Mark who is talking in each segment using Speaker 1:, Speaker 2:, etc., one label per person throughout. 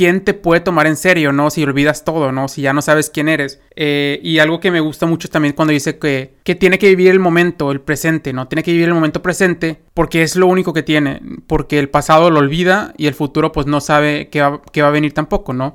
Speaker 1: ¿quién te puede tomar en serio, no? Si olvidas todo, ¿no? Si ya no sabes quién eres. Eh, y algo que me gusta mucho también cuando dice que, que tiene que vivir el momento, el presente, ¿no? Tiene que vivir el momento presente porque es lo único que tiene. Porque el pasado lo olvida y el futuro pues no sabe qué qué va a venir tampoco, ¿no?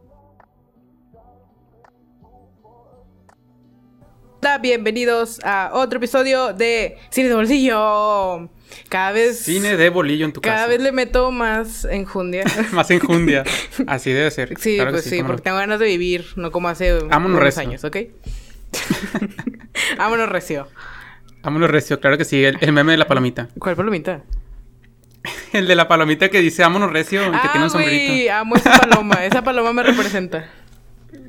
Speaker 2: Bienvenidos a otro episodio de Cine de Bolsillo. Cada vez.
Speaker 1: Cine de bolillo en tu
Speaker 2: cada
Speaker 1: casa.
Speaker 2: vez le meto más enjundia.
Speaker 1: Más enjundia. Así debe ser.
Speaker 2: Sí,
Speaker 1: Claro
Speaker 2: pues sí, porque tengo ganas de vivir, no como hace
Speaker 1: Vámonos
Speaker 2: unos
Speaker 1: recio.
Speaker 2: años, ¿ok? Vámonos recio.
Speaker 1: Vámonos recio, claro que sí. El, el meme de la palomita.
Speaker 2: ¿Cuál palomita?
Speaker 1: El de la palomita que dice vámonos recio, que tiene un
Speaker 2: Ah, güey,
Speaker 1: sombrerito.
Speaker 2: amo esa paloma. esa paloma me representa.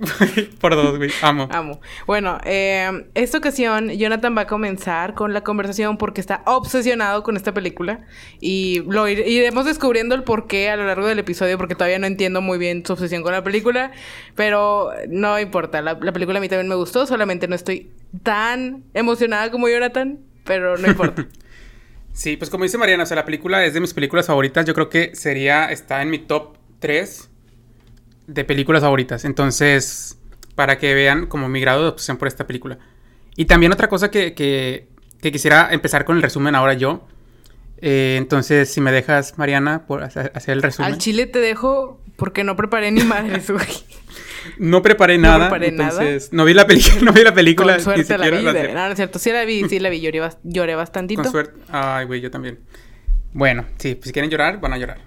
Speaker 1: Por dos, güey. Amo.
Speaker 2: Amo. Bueno, eh, esta ocasión Jonathan va a comenzar con la conversación porque está obsesionado con esta película y lo ir- iremos descubriendo el porqué a lo largo del episodio porque todavía no entiendo muy bien su obsesión con la película, pero no importa, la, la película a mí también me gustó, solamente no estoy tan emocionada como Jonathan, pero no importa.
Speaker 1: Sí, pues como dice Mariana, o sea, la película es de mis películas favoritas. Yo creo que sería, está en mi top 3 de películas favoritas. Entonces, para que vean como mi grado de obsesión por esta película. Y también otra cosa que, que- que quisiera empezar con el resumen ahora yo. Eh, entonces, si me dejas, Mariana, por hacer el resumen.
Speaker 2: Al chile te dejo porque no preparé ni madres, güey.
Speaker 1: No preparé
Speaker 2: No
Speaker 1: nada.
Speaker 2: preparé nada.
Speaker 1: entonces, no vi la película, no vi la película.
Speaker 2: Con suerte la vi.
Speaker 1: la
Speaker 2: de-. No, no es cierto. Sí la vi, sí la vi. Lloré, lloré bastantito.
Speaker 1: Con suerte. Ay, güey, yo también. Bueno, sí, pues si quieren llorar, van a llorar.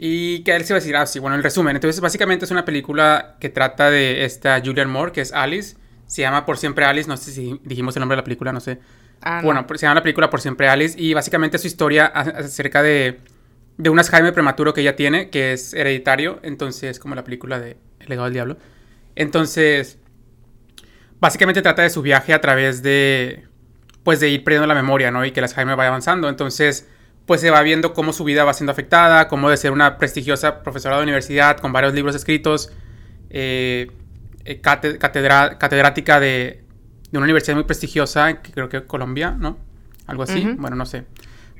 Speaker 1: Y que él se va a decir, ah, sí, bueno, el resumen. Entonces, básicamente es una película que trata de esta Julianne Moore, que es Alice. Se llama Por Siempre Alice, no sé si dijimos el nombre de la película, no sé.
Speaker 2: Ah, no.
Speaker 1: Bueno, se llama la película Por Siempre Alice y básicamente es su historia acerca de, de un Alzheimer prematuro que ella tiene, que es hereditario, entonces como la película de El legado del diablo. Entonces, básicamente trata de su viaje a través de, pues de ir perdiendo la memoria, ¿no? Y que el Alzheimer vaya avanzando. Entonces, pues se va viendo cómo su vida va siendo afectada, cómo de ser una prestigiosa profesora de universidad con varios libros escritos, eh, eh, cate- catedra- catedrática de, de una universidad muy prestigiosa, que creo que Colombia, ¿no? Algo así, bueno, no sé.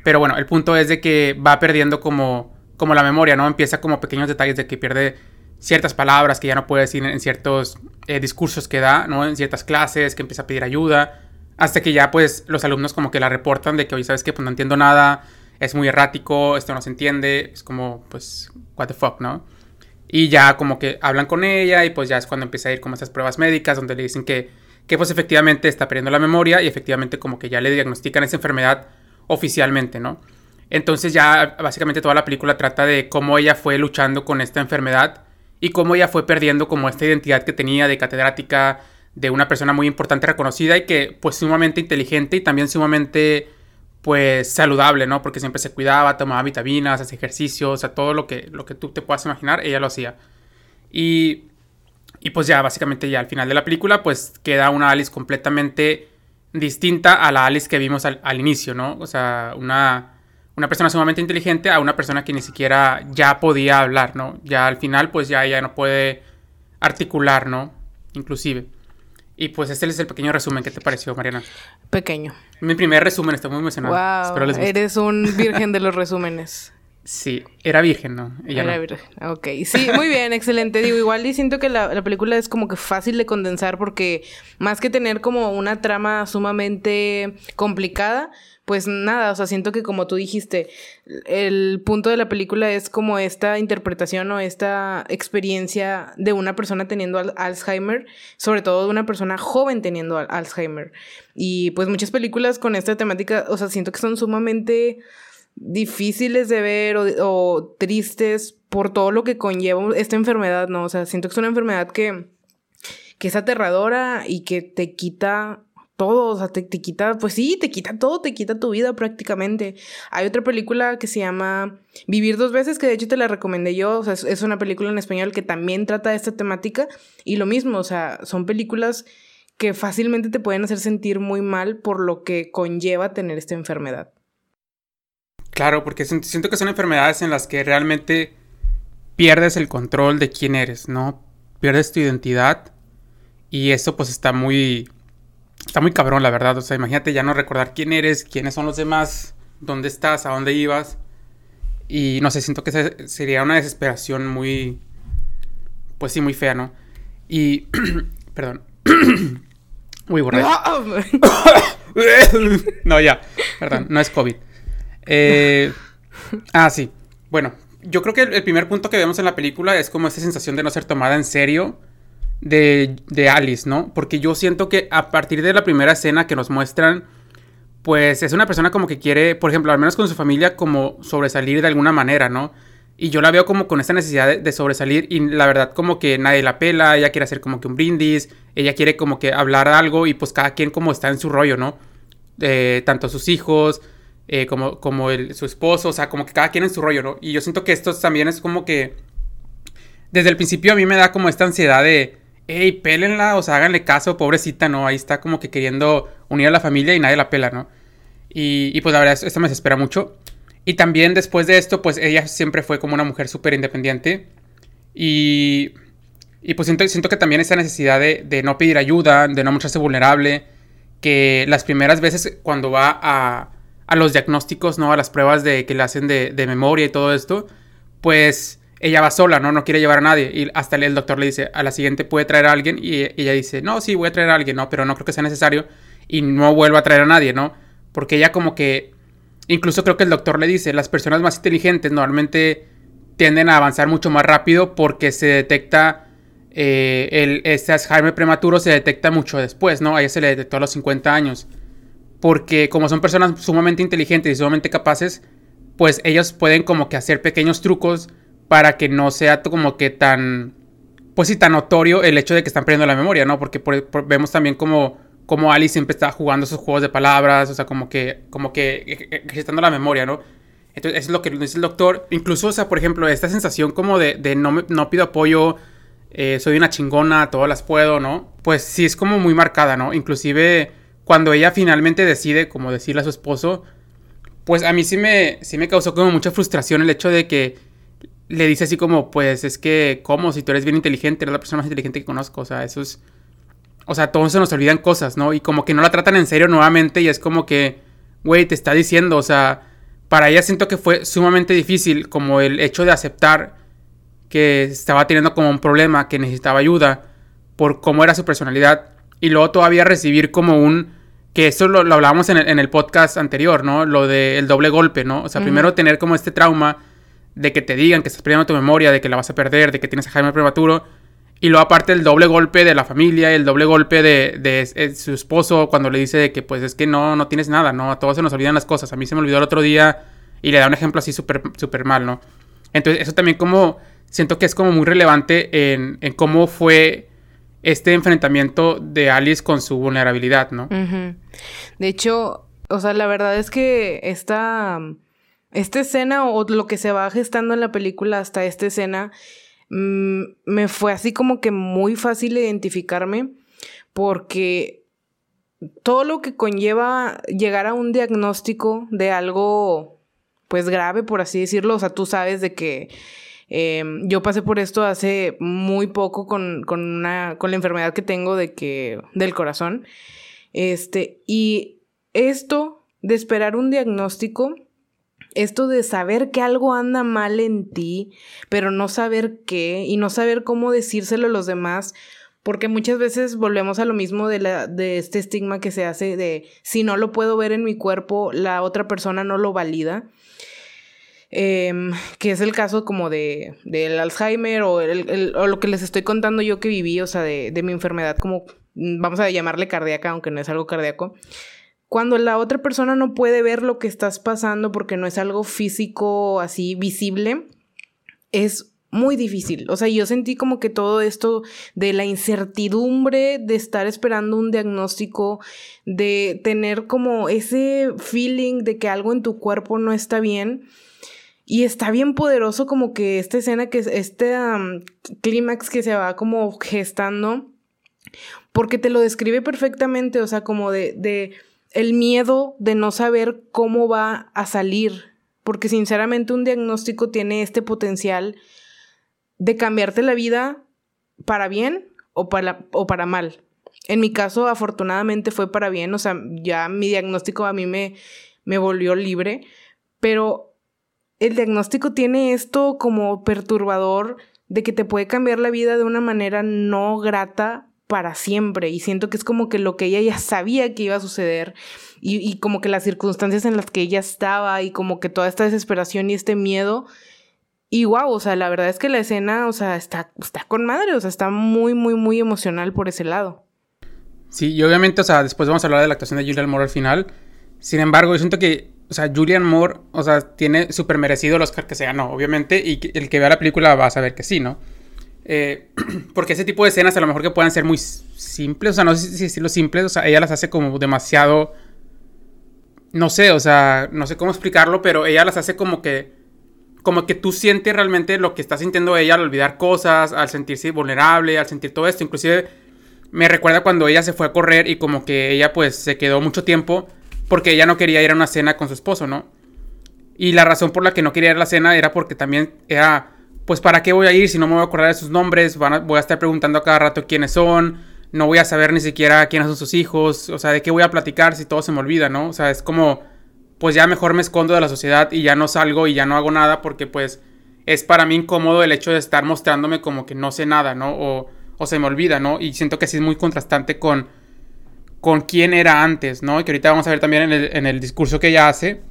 Speaker 1: Pero bueno, el punto es de que va perdiendo como, como la memoria, ¿no? Empieza como pequeños detalles de que pierde ciertas palabras que ya no puede decir en ciertos eh, discursos que da, ¿no? En ciertas clases, que empieza a pedir ayuda, hasta que ya pues los alumnos como que la reportan de que, oye, ¿sabes qué? Pues no entiendo nada, es muy errático, esto no se entiende, es como, pues, what the fuck, ¿no? Y ya como que hablan con ella y pues ya es cuando empieza a ir como esas pruebas médicas donde le dicen que, que pues efectivamente está perdiendo la memoria y efectivamente como que ya le diagnostican esa enfermedad oficialmente, ¿no? Entonces ya básicamente toda la película trata de cómo ella fue luchando con esta enfermedad y cómo ella fue perdiendo como esta identidad que tenía de catedrática, de una persona muy importante, reconocida y que pues sumamente inteligente y también sumamente pues saludable, ¿no? Porque siempre se cuidaba, tomaba vitaminas, hacía ejercicio, o sea, todo lo que, lo que tú te puedas imaginar, ella lo hacía. Y, y pues ya, básicamente ya al final de la película, pues queda una Alice completamente distinta a la Alice que vimos al, inicio, ¿no? O sea, una, una persona sumamente inteligente a una persona que ni siquiera ya podía hablar, ¿no? Ya al final, pues ya ella no puede articular, ¿no? Inclusive. Y pues este es el pequeño resumen. ¿Qué te pareció, Mariana?
Speaker 2: Pequeño.
Speaker 1: Mi primer resumen, estoy muy emocionado.
Speaker 2: Wow.
Speaker 1: Espero les guste.
Speaker 2: Eres un virgen de los resúmenes.
Speaker 1: Sí, era virgen, ¿no? Ella
Speaker 2: Era
Speaker 1: no.
Speaker 2: virgen. Ok. Sí, muy bien, excelente. Digo, igual y siento que la, la película es como que fácil de condensar porque más que tener como una trama sumamente complicada, pues nada, o sea, siento que como tú dijiste, el punto de la película es como esta interpretación o esta experiencia de una persona teniendo al- Alzheimer, sobre todo de una persona joven teniendo al- Alzheimer. Y pues muchas películas con esta temática, o sea, siento que son sumamente difíciles de ver o, o tristes por todo lo que conlleva esta enfermedad, ¿no? O sea, siento que es una enfermedad que que es aterradora y que te quita todo, o sea, te, te, quita, pues sí, te quita todo, te quita tu vida prácticamente. Hay otra película que se llama Vivir dos veces, que de hecho te la recomendé yo, o sea, es, una película en español que también trata esta temática y lo mismo, o sea, son películas que fácilmente te pueden hacer sentir muy mal por lo que conlleva tener esta enfermedad.
Speaker 1: Claro, porque siento que son enfermedades en las que realmente pierdes el control de quién eres, ¿no? Pierdes tu identidad y eso pues está muy Está muy cabrón, la verdad. O sea, imagínate ya no recordar quién eres, quiénes son los demás, dónde estás, a dónde ibas. Y no sé, siento que sería una desesperación muy. Pues sí, muy fea, ¿no? Y. perdón. Uy, borracho. no, ya. Perdón, no es COVID. Eh, ah, sí. Bueno, yo creo que el primer punto que vemos en la película es como esa sensación de no ser tomada en serio de, Alice, ¿no? Porque yo siento que a partir de la primera escena que nos muestran, pues es una persona como que quiere, por ejemplo, al menos con su familia, como sobresalir de alguna manera, ¿no? Y yo la veo como con esa necesidad de, sobresalir y la verdad como que nadie la pela, ella quiere hacer como que un brindis, ella quiere como que hablar algo y pues cada quien como está en su rollo, ¿no? Eh, tanto sus hijos eh, como, como el, su esposo, o sea, como que cada quien en su rollo, ¿no? Y yo siento que esto también es como que desde el principio a mí me da como esta ansiedad de hey, pélenla, o sea, háganle caso, pobrecita, ¿no? Ahí está como que queriendo unir a la familia y nadie la pela, ¿no? Y, pues la verdad, esto me desespera mucho. Y también después de esto, pues ella siempre fue como una mujer súper independiente. Y, y pues siento, siento que también esa necesidad de, no pedir ayuda, de no mostrarse vulnerable, que las primeras veces cuando va a, a los diagnósticos, ¿no? A las pruebas de, que le hacen de, de memoria y todo esto, pues ella va sola, ¿no? No quiere llevar a nadie. Y hasta el doctor le dice, a la siguiente puede traer a alguien. Y ella dice, no, sí, voy a traer a alguien, ¿no? Pero no creo que sea necesario. Y no vuelva a traer a nadie, ¿no? Porque ella como que... Incluso creo que el doctor le dice, las personas más inteligentes normalmente tienden a avanzar mucho más rápido porque se detecta... Eh, el, este Alzheimer prematuro se detecta mucho después, ¿no? A ella se le detectó a los 50 años. Porque como son personas sumamente inteligentes y sumamente capaces, pues ellos pueden como que hacer pequeños trucos para que no sea como que tan, pues sí, tan notorio el hecho de que están perdiendo la memoria, ¿no? Porque vemos también como, como Alice siempre está jugando esos juegos de palabras, o sea, como que, como que ejercitando la memoria, ¿no? Entonces, eso es lo que dice el doctor. Incluso, o sea, por ejemplo, esta sensación como de, de no, no pido apoyo, eh, soy una chingona, todas las puedo, ¿no? Pues sí es como muy marcada, ¿no? Inclusive cuando ella finalmente decide, como decirle a su esposo, pues a mí sí me, sí me causó como mucha frustración el hecho de que le dice así como, pues es que, ¿cómo? Si tú eres bien inteligente, eres la persona más inteligente que conozco. O sea, eso es... O sea, todos se nos olvidan cosas, ¿no? Y como que no la tratan en serio nuevamente y es como que, güey, te está diciendo, o sea, para ella siento que fue sumamente difícil como el hecho de aceptar que estaba teniendo como un problema, que necesitaba ayuda por cómo era su personalidad y luego todavía recibir como un que eso lo, lo hablábamos en el, en el, podcast anterior, ¿no? Lo del doble golpe, ¿no? O sea, primero tener como este trauma de que te digan que estás perdiendo tu memoria, de que la vas a perder, de que tienes a Jaime prematuro. Y luego aparte el doble golpe de la familia, el doble golpe de, su esposo cuando le dice que pues es que no, no tienes nada, ¿no? A todos se nos olvidan las cosas. A mí se me olvidó el otro día y le da un ejemplo así súper super mal, ¿no? Entonces eso también como siento que es como muy relevante en, en cómo fue este enfrentamiento de Alice con su vulnerabilidad, ¿no?
Speaker 2: De hecho, o sea, la verdad es que esta esta escena o lo que se va gestando en la película hasta esta escena mm, me fue así como que muy fácil identificarme porque todo lo que conlleva llegar a un diagnóstico de algo pues grave por así decirlo, o sea, tú sabes de que em, yo pasé por esto hace muy poco con, con, una, con la enfermedad que tengo de que, del corazón. Este, y esto de esperar un diagnóstico esto de saber que algo anda mal en ti, pero no saber qué y no saber cómo decírselo a los demás, porque muchas veces volvemos a lo mismo de, la, de este estigma que se hace de si no lo puedo ver en mi cuerpo, la otra persona no lo valida. Em, que es el caso como de del Alzheimer o, o, lo que les estoy contando yo que viví, o sea, de, de mi enfermedad como, vamos a llamarle cardíaca, aunque no es algo cardíaco cuando la otra persona no puede ver lo que estás pasando porque no es algo físico así visible, es muy difícil. O sea, yo sentí como que todo esto de la incertidumbre de estar esperando un diagnóstico, de tener como ese feeling de que algo en tu cuerpo no está bien. Y está bien poderoso como que esta escena, que este clímax que se va como gestando, porque te lo describe perfectamente, o sea, como de, de el miedo de no saber cómo va a salir, porque sinceramente un diagnóstico tiene este potencial de cambiarte la vida para bien o para, o para mal. En mi caso, afortunadamente fue para bien, o sea, ya mi diagnóstico a mí me, me volvió libre, pero el diagnóstico tiene esto como perturbador de que te puede cambiar la vida de una manera no grata para siempre. Y siento que es como que lo que ella ya sabía que iba a suceder y, como que las circunstancias en las que ella estaba y como que toda esta desesperación y este miedo y wow, o sea, la verdad es que la escena, o sea, está, está con madre, o sea, está muy, muy, muy emocional por ese lado.
Speaker 1: Sí, y obviamente, o sea, después vamos a hablar de la actuación de Julian Moore al final. Sin embargo, yo siento que, o sea, Julian Moore, o sea, tiene súper merecido el Oscar que se ganó, obviamente, y el que vea la película va a saber que sí, ¿no? Eh, porque ese tipo de escenas a lo mejor que puedan ser muy simples, o sea, no sé si decirlo simples, o sea, ella las hace como demasiado, no sé, o sea, no sé cómo explicarlo, pero ella las hace como que como que tú sientes realmente lo que está sintiendo ella al olvidar cosas, al sentirse vulnerable, al sentir todo esto. Inclusive me recuerda cuando ella se fue a correr y como que ella pues se quedó mucho tiempo porque ella no quería ir a una cena con su esposo, ¿no? Y la razón por la que no quería ir a la cena era porque también era, pues ¿para qué voy a ir si no me voy a acordar de sus nombres? voy a estar preguntando a cada rato quiénes son, no voy a saber ni siquiera quiénes son sus hijos, o sea, de qué voy a platicar si todo se me olvida, ¿no? O sea, es como pues ya mejor me escondo de la sociedad y ya no salgo y ya no hago nada porque pues es para mí incómodo el hecho de estar mostrándome como que no sé nada, ¿no? O, o se me olvida, ¿no? Y siento que sí es muy contrastante con, con quién era antes, ¿no? Y que ahorita vamos a ver también en el, en el discurso que ella hace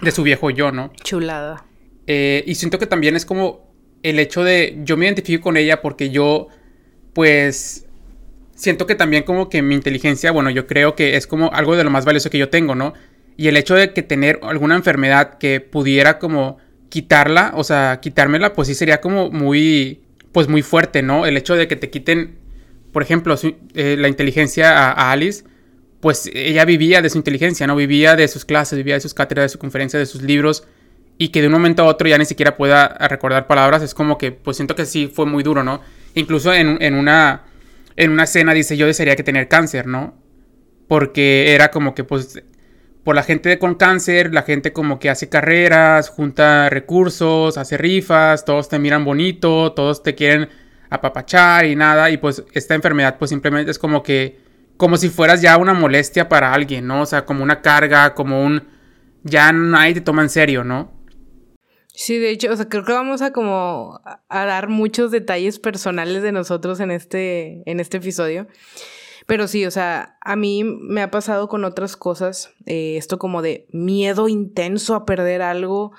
Speaker 1: de su viejo yo, ¿no?
Speaker 2: Chulada.
Speaker 1: Eh, y siento que también es como el hecho de yo me identifico con ella porque yo, pues, siento que también como que mi inteligencia, bueno, yo creo que es como algo de lo más valioso que yo tengo, ¿no? Y el hecho de que tener alguna enfermedad que pudiera como quitarla, o sea, quitármela, pues sí sería como muy, pues muy fuerte, ¿no? El hecho de que te quiten, por ejemplo, eh, la inteligencia a, Alice, pues ella vivía de su inteligencia, ¿no? Vivía de sus clases, vivía de sus cátedras, de su conferencia, de sus libros, y que de un momento a otro ya ni siquiera pueda recordar palabras, es como que, pues siento que sí fue muy duro, ¿no? Incluso en, en una, en una escena dice, yo desearía que tener cáncer, ¿no? Porque era como que, pues, por la gente con cáncer, la gente como que hace carreras, junta recursos, hace rifas, todos te miran bonito, todos te quieren apapachar y nada, y pues esta enfermedad pues simplemente es como que, como si fueras ya una molestia para alguien, ¿no? O sea, como una carga, como un, ya nadie te toma en serio, ¿no?
Speaker 2: Sí, de hecho, o sea, creo que vamos a como a dar muchos detalles personales de nosotros en este, en este episodio. Pero sí, o sea, a mí me ha pasado con otras cosas, eh, esto como de miedo intenso a perder algo,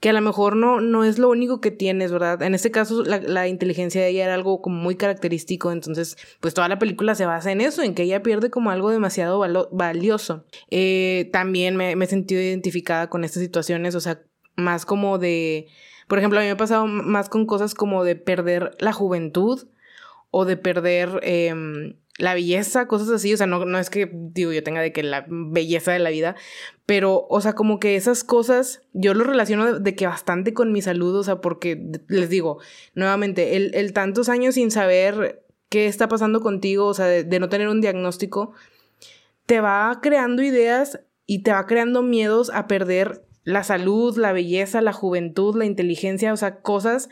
Speaker 2: que a lo mejor no, no es lo único que tienes, ¿verdad? En este caso, la, inteligencia de ella era algo como muy característico, entonces, pues toda la película se basa en eso, en que ella pierde como algo demasiado valioso. Eh, también me, me he sentido identificada con estas situaciones, o sea, más como de, por ejemplo, a mí me ha pasado más con cosas como de perder la juventud o de perder... Eh, la belleza, cosas así, o sea, no, no es que digo yo tenga de que la belleza de la vida, pero, o sea, como que esas cosas yo lo relaciono de, que bastante con mi salud, o sea, porque les digo, nuevamente, el, tantos años sin saber qué está pasando contigo, o sea, de, no tener un diagnóstico, te va creando ideas y te va creando miedos a perder la salud, la belleza, la juventud, la inteligencia, o sea, cosas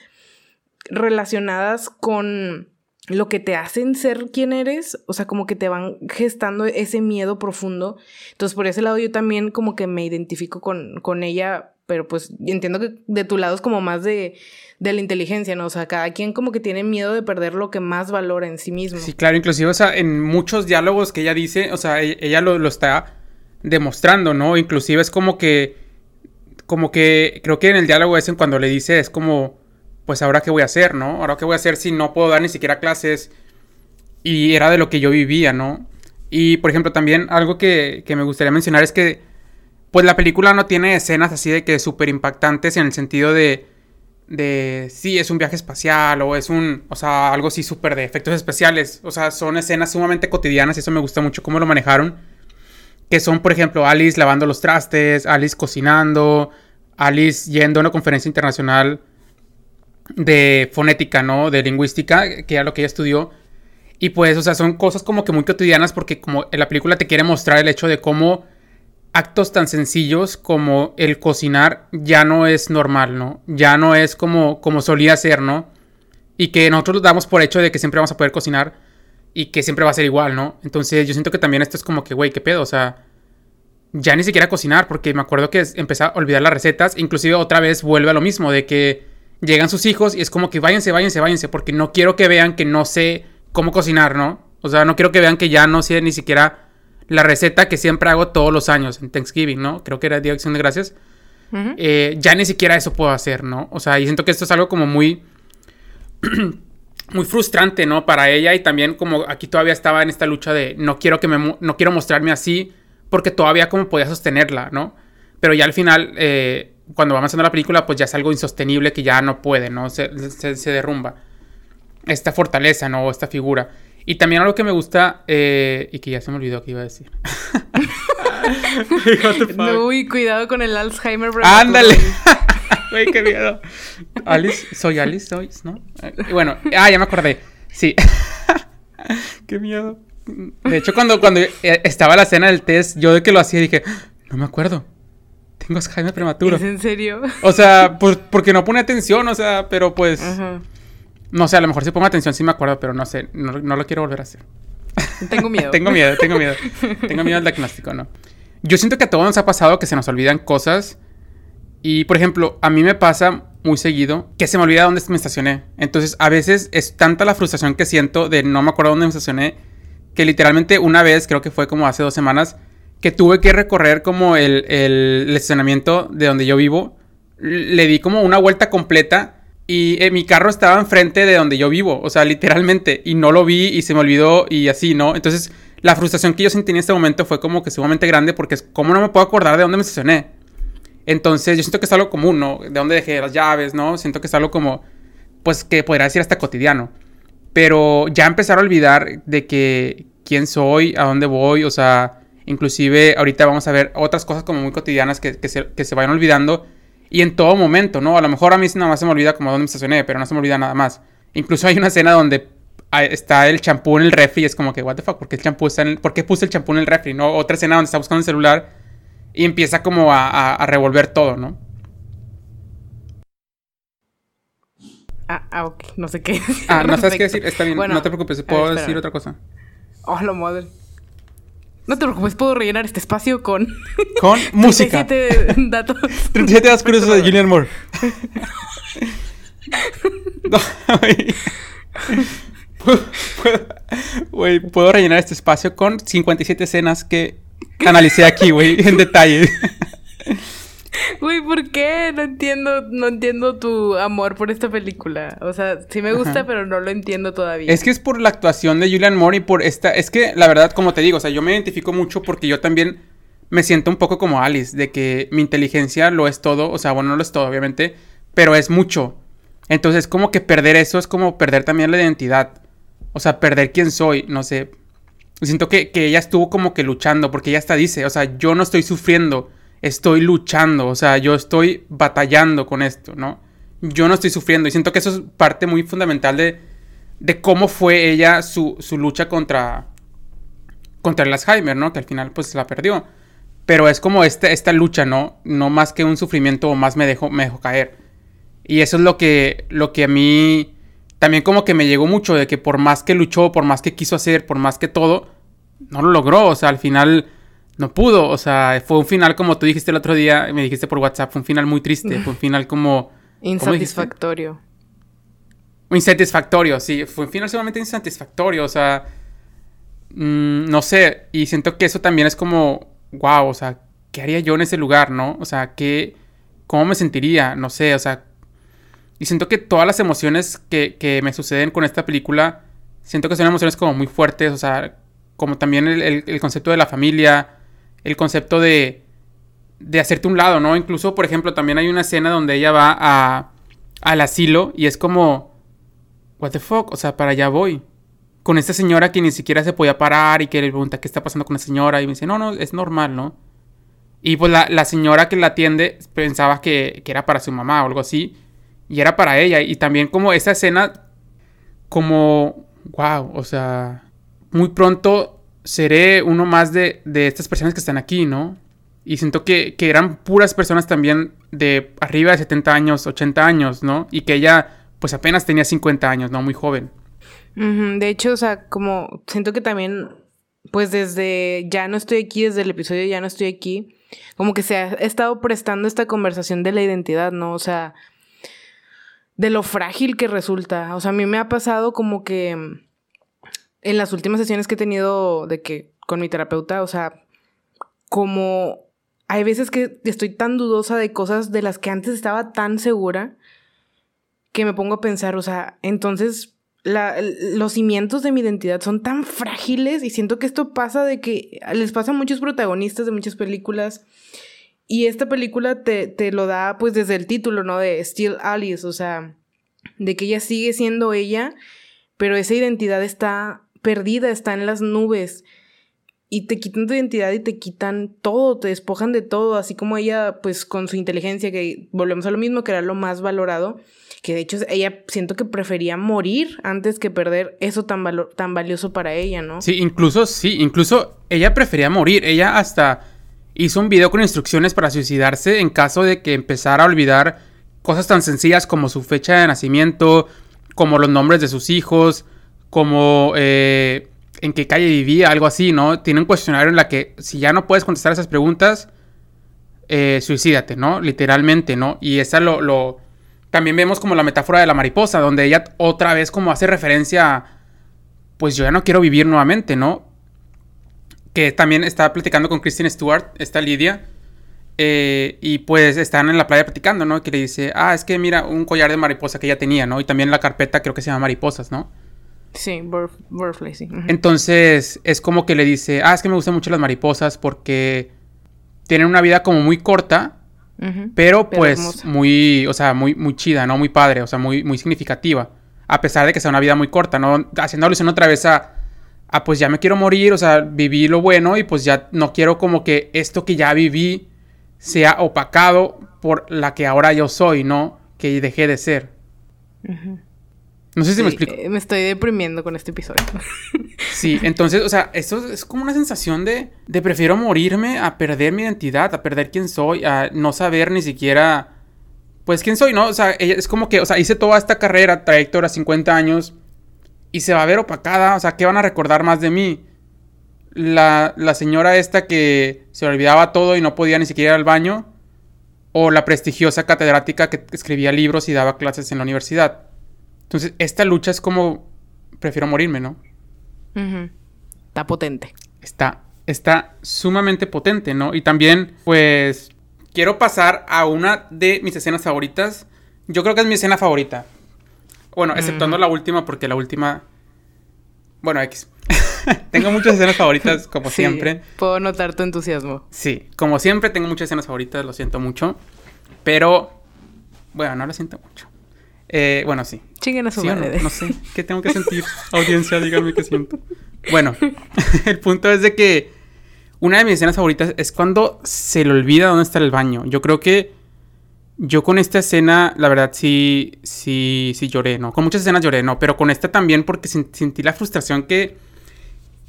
Speaker 2: relacionadas con lo que te hacen ser quien eres, o sea, como que te van gestando ese miedo profundo. Entonces, por ese lado yo también como que me identifico con, con ella, pero pues entiendo que de tu lado es como más de, de la inteligencia, ¿no? O sea, cada quien como que tiene miedo de perder lo que más valora en sí mismo.
Speaker 1: Sí, claro, inclusive, o sea, en muchos diálogos que ella dice, o sea, e-, ella lo, lo está demostrando, ¿no? Inclusive es como que, como que, creo que en el diálogo ese cuando le dice, es como pues ahora qué voy a hacer, ¿no? Ahora qué voy a hacer si no puedo dar ni siquiera clases. Y era de lo que yo vivía, ¿no? Y por ejemplo, también algo que, me gustaría mencionar es que, pues la película no tiene escenas así de que súper impactantes en el sentido de de sí, es un viaje espacial o es un, o sea, algo así súper de efectos especiales. O sea, son escenas sumamente cotidianas y eso me gusta mucho cómo lo manejaron. Que son, por ejemplo, Alice lavando los trastes, Alice cocinando, Alice yendo a una conferencia internacional de fonética, ¿no? De lingüística, que era lo que ella estudió. Y pues, o sea, son cosas como que muy cotidianas porque como la película te quiere mostrar el hecho de cómo actos tan sencillos como el cocinar ya no es normal, ¿no? Ya no es como, como solía ser, ¿no? Y que nosotros damos por hecho de que siempre vamos a poder cocinar y que siempre va a ser igual, ¿no? Entonces yo siento que también esto es como que, güey, ¿qué pedo? O sea, ya ni siquiera cocinar porque me acuerdo que empecé a olvidar las recetas, inclusive otra vez vuelve a lo mismo, de que llegan sus hijos y es como que váyanse, váyanse, váyanse, porque no quiero que vean que no sé cómo cocinar, ¿no? O sea, no quiero que vean que ya no sé ni siquiera la receta que siempre hago todos los años en Thanksgiving, ¿no? Creo que era Día de Acción de Gracias. Eh, ya ni siquiera eso puedo hacer, ¿no? O sea, y siento que esto es algo como muy... muy frustrante, ¿no? Para ella y también como aquí todavía estaba en esta lucha de no quiero que me... no quiero mostrarme así porque todavía como podía sostenerla, ¿no? Pero ya al final, eh, cuando va avanzando la película, pues ya es algo insostenible que ya no puede, ¿no? Se, se derrumba. Esta fortaleza, ¿no? Esta figura. Y también algo que me gusta, eh, y que ya se me olvidó que iba a decir.
Speaker 2: Uy, cuidado con el Alzheimer.
Speaker 1: Ándale. Güey, qué miedo. Alice, soy Alice, soy, ¿no? bueno, ah, ya me acordé. Sí. qué miedo. De hecho, cuando, cuando eh, estaba la escena del test, yo de que lo hacía dije, no me acuerdo. Tengo Alzheimer prematuro.
Speaker 2: ¿Es en serio?
Speaker 1: O sea, pues, porque no pone atención, o sea, pero pues. No sé, a lo mejor si pongo atención sí me acuerdo, pero no sé, no, lo quiero volver a hacer.
Speaker 2: Tengo miedo.
Speaker 1: tengo miedo, tengo miedo. tengo miedo al diagnóstico, ¿no? Yo siento que a todos nos ha pasado que se nos olvidan cosas. Y, por ejemplo, a mí me pasa muy seguido que se me olvida dónde me estacioné. Entonces, a veces es tanta la frustración que siento de no me acuerdo dónde me estacioné, que literalmente una vez, creo que fue como hace dos semanas, que tuve que recorrer como el, el estacionamiento de donde yo vivo. Le di como una vuelta completa y eh, mi carro estaba enfrente de donde yo vivo, o sea, literalmente, y no lo vi y se me olvidó y así, ¿no? Entonces, la frustración que yo sentí en este momento fue como que sumamente grande porque es como no me puedo acordar de dónde me estacioné. Entonces, yo siento que es algo común, ¿no? De dónde dejé las llaves, ¿no? Siento que es algo como, pues, que podría decir hasta cotidiano. Pero ya empezar a olvidar de que quién soy, a dónde voy, o sea, inclusive ahorita vamos a ver otras cosas como muy cotidianas que, que, se, que se vayan olvidando y en todo momento, ¿no? A lo mejor a mí nada más se me olvida como dónde me estacioné, pero no se me olvida nada más. Incluso hay una escena donde está el champú en el refri y es como que, what the fuck, ¿por qué, el champú está en ¿por qué puse el champú en el refri? ¿no? Otra escena donde está buscando el celular y empieza como a, revolver todo, ¿no?
Speaker 2: Ah, ah, ok, no sé qué.
Speaker 1: Ah, no sabes qué decir, está bien, no te preocupes, puedo decir otra cosa.
Speaker 2: Oh, lo madre. No te preocupes, puedo rellenar este espacio con...
Speaker 1: Con música.
Speaker 2: 37 datos.
Speaker 1: 37 datos curiosos de Julian Moore. no, güey. puedo rellenar este espacio con 57 escenas que analicé aquí, güey, en detalle.
Speaker 2: Güey, ¿por qué? No entiendo, no entiendo tu amor por esta película. O sea, sí me gusta, pero no lo entiendo todavía.
Speaker 1: Es que es por la actuación de Julian Moore y por esta. Es que la verdad, como te digo, o sea, yo me identifico mucho porque yo también me siento un poco como Alice, de que mi inteligencia lo es todo. O sea, bueno, no lo es todo, obviamente, pero es mucho. Entonces, como que perder eso es como perder también la identidad. O sea, perder quién soy, no sé. Siento que, que ella estuvo como que luchando, porque ella hasta dice, o sea, yo no estoy sufriendo estoy luchando, o sea, yo estoy batallando con esto, ¿no? Yo no estoy sufriendo y siento que eso es parte muy fundamental de, de cómo fue ella su, su, lucha contra, contra el Alzheimer, ¿no? Que al final pues la perdió. Pero es como esta, esta lucha, ¿no? No más que un sufrimiento o más me dejó, me caer. Y eso es lo que, lo que a mí también como que me llegó mucho, de que por más que luchó, por más que quiso hacer, por más que todo, no lo logró. O sea, al final no pudo. O sea, fue un final como tú dijiste el otro día, me dijiste por WhatsApp, fue un final muy triste, fue un final como...
Speaker 2: Insatisfactorio.
Speaker 1: Insatisfactorio, sí, fue un final sumamente insatisfactorio, o sea, mm, no sé, y siento que eso también es como, wow, o sea, ¿qué haría yo en ese lugar, no? O sea, ¿qué, ¿cómo me sentiría? No sé, o sea, y siento que todas las emociones que, que me suceden con esta película, siento que son emociones como muy fuertes, o sea, como también el concepto de la familia, el concepto de, de hacerte un lado, ¿no? Incluso, por ejemplo, también hay una escena donde ella va a, al asilo y es como, what the fuck, o sea, para allá voy. Con esta señora que ni siquiera se podía parar y que le pregunta qué está pasando con la señora y me dice, no, no, es normal, ¿no? Y pues la, señora que la atiende pensaba que, que, era para su mamá o algo así. Y era para ella. Y también como esa escena, como, wow, o sea, muy pronto seré uno más de, de estas personas que están aquí, ¿no? Y siento que, que, eran puras personas también de arriba de 70 años, 80 años, ¿no? Y que ella pues apenas tenía 50 años, ¿no? Muy joven.
Speaker 2: De hecho, o sea, como siento que también, pues desde ya no estoy aquí, desde el episodio ya no estoy aquí, como que se ha estado prestando esta conversación de la identidad, ¿no? O sea, de lo frágil que resulta. O sea, a mí me ha pasado como que en las últimas sesiones que he tenido de que con mi terapeuta, o sea, como hay veces que estoy tan dudosa de cosas de las que antes estaba tan segura que me pongo a pensar, o sea, entonces los cimientos de mi identidad son tan frágiles y siento que esto pasa de que les pasa a muchos protagonistas de muchas películas y esta película te, te lo da pues desde el título, ¿no? De Still Alice, o sea, de que ella sigue siendo ella, pero esa identidad está perdida, está en las nubes y te quitan tu identidad y te quitan todo, te despojan de todo, así como ella, pues con su inteligencia, que volvemos a lo mismo, que era lo más valorado, que de hecho ella siento que prefería morir antes que perder eso tan, tan valioso para ella, ¿no?
Speaker 1: Sí, incluso, sí, incluso ella prefería morir, ella hasta hizo un video con instrucciones para suicidarse en caso de que empezara a olvidar cosas tan sencillas como su fecha de nacimiento, como los nombres de sus hijos, como... Eh, en qué calle vivía, algo así, ¿no? Tiene un cuestionario en la que si ya no puedes contestar esas preguntas, eh, suicídate, ¿no? Literalmente, ¿no? Y esa lo, lo... También vemos como la metáfora de la mariposa, donde ella otra vez como hace referencia a, pues yo ya no quiero vivir nuevamente, ¿no? Que también estaba platicando con Kristen Stewart, esta Lidia, eh, y pues están en la playa platicando, ¿no? Que le dice, ah, es que mira, un collar de mariposa que ella tenía, ¿no? Y también la carpeta creo que se llama mariposas, ¿no?
Speaker 2: Sí, sí.
Speaker 1: Entonces es como que le dice, ah, es que me gustan mucho las mariposas porque tienen una vida como muy corta, pero pues muy, o sea, muy, muy chida, ¿no? Muy padre, o sea, muy, muy significativa. A pesar de que sea una vida muy corta, ¿no? Haciendo alusión otra vez a, a, pues ya me quiero morir, o sea, viví lo bueno y pues ya no quiero como que esto que ya viví sea opacado por la que ahora yo soy, ¿no? Que dejé de ser. No sé si me explico.
Speaker 2: Eh, me estoy deprimiendo con este episodio.
Speaker 1: sí, entonces, o sea, esto es como una sensación de, de prefiero morirme a perder mi identidad, a perder quién soy, a no saber ni siquiera, pues, quién soy, ¿no? O sea, es como que, o sea, hice toda esta carrera, trayectoria, 50 años, y se va a ver opacada, o sea, ¿qué van a recordar más de mí? La, la señora esta que se olvidaba todo y no podía ni siquiera ir al baño, o la prestigiosa catedrática que escribía libros y daba clases en la universidad. Entonces, esta lucha es como, prefiero morirme, ¿no?
Speaker 2: Está potente.
Speaker 1: Está, está sumamente potente, ¿no? Y también, pues, quiero pasar a una de mis escenas favoritas. Yo creo que es mi escena favorita. Bueno, exceptuando la última, porque la última... Bueno, X. tengo muchas escenas favoritas, como siempre.
Speaker 2: Puedo notar tu entusiasmo.
Speaker 1: Sí, como siempre tengo muchas escenas favoritas, lo siento mucho. Pero, bueno, no lo siento mucho. Eh, bueno, sí.
Speaker 2: Chinguen a su madre.
Speaker 1: No, sé. ¿Qué tengo que sentir? Audiencia, díganme qué siento. Bueno, el punto es de que una de mis escenas favoritas es cuando se le olvida dónde está el baño. Yo creo que yo con esta escena, la verdad, sí, sí, sí lloré, ¿no? Con muchas escenas lloré, ¿no? Pero con esta también porque sentí la frustración que,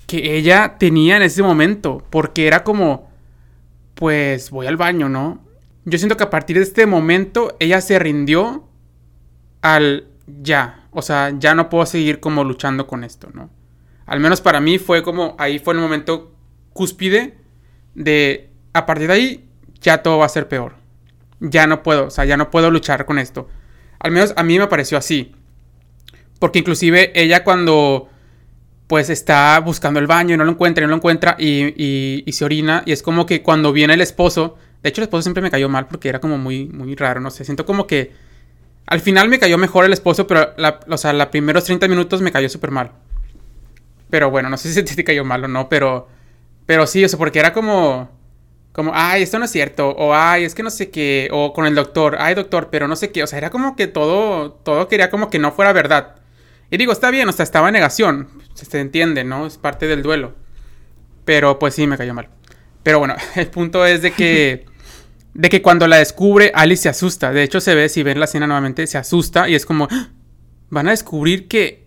Speaker 1: que ella tenía en ese momento. Porque era como, pues voy al baño, ¿no? Yo siento que a partir de este momento ella se rindió al ya. O sea, ya no puedo seguir como luchando con esto, ¿no? Al menos para mí fue como, ahí fue el momento cúspide de, a partir de ahí, ya todo va a ser peor. Ya no puedo, o sea, ya no puedo luchar con esto. Al menos a mí me pareció así. Porque inclusive ella cuando pues está buscando el baño y no lo encuentra y no lo encuentra y, y, se orina y es como que cuando viene el esposo, de hecho el esposo siempre me cayó mal porque era como muy, muy raro, no sé, siento como que al final me cayó mejor el esposo, pero o sea, los primeros 30 minutos me cayó súper mal. Pero bueno, no sé si te cayó mal o no, pero. Pero sí, o sea, porque era como. Como, ay, esto no es cierto, o ay, es que no sé qué, o con el doctor, ay, doctor, pero no sé qué, o sea, era como que todo, todo quería como que no fuera verdad. Y digo, está bien, o sea, estaba en negación, se entiende, ¿no? Es parte del duelo. Pero pues sí, me cayó mal. Pero bueno, el punto es de que, de que cuando la descubre, Alice se asusta. De hecho, se ve, si ven la escena nuevamente, se asusta y es como, ¡Ah! van a descubrir que,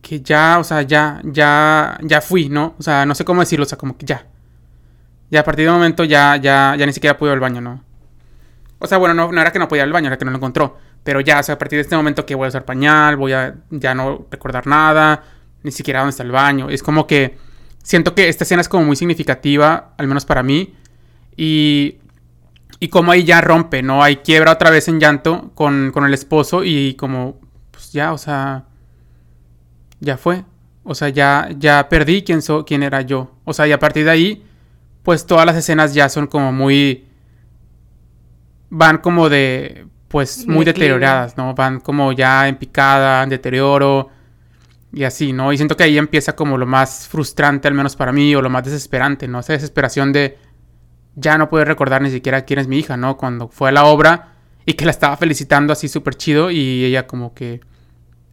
Speaker 1: que ya, o sea, ya, ya, ya fui, ¿no? O sea, no sé cómo decirlo, o sea, como que ya. Y a partir de un momento ya, ya, ya ni siquiera pude ir al baño, ¿no? O sea, bueno, no, no era que no podía ir al baño, era que no lo encontró. Pero ya, o sea, a partir de este momento que voy a usar pañal, voy a ya no recordar nada, ni siquiera dónde está el baño. Es como que siento que esta escena es como muy significativa, al menos para mí. Y, y como ahí ya rompe, ¿no? Ahí quiebra otra vez en llanto con, con el esposo y como, pues ya, o sea, ya fue. O sea, ya, ya perdí quién, so, quién era yo. O sea, y a partir de ahí pues todas las escenas ya son como muy... van como de... pues muy deterioradas, ¿no? Van como ya en picada, en deterioro y así, ¿no? Y siento que ahí empieza como lo más frustrante, al menos para mí, o lo más desesperante, ¿no? Esa desesperación de ya no puedo recordar ni siquiera quién es mi hija, ¿no? Cuando fue a la obra y que la estaba felicitando así súper chido y ella como que,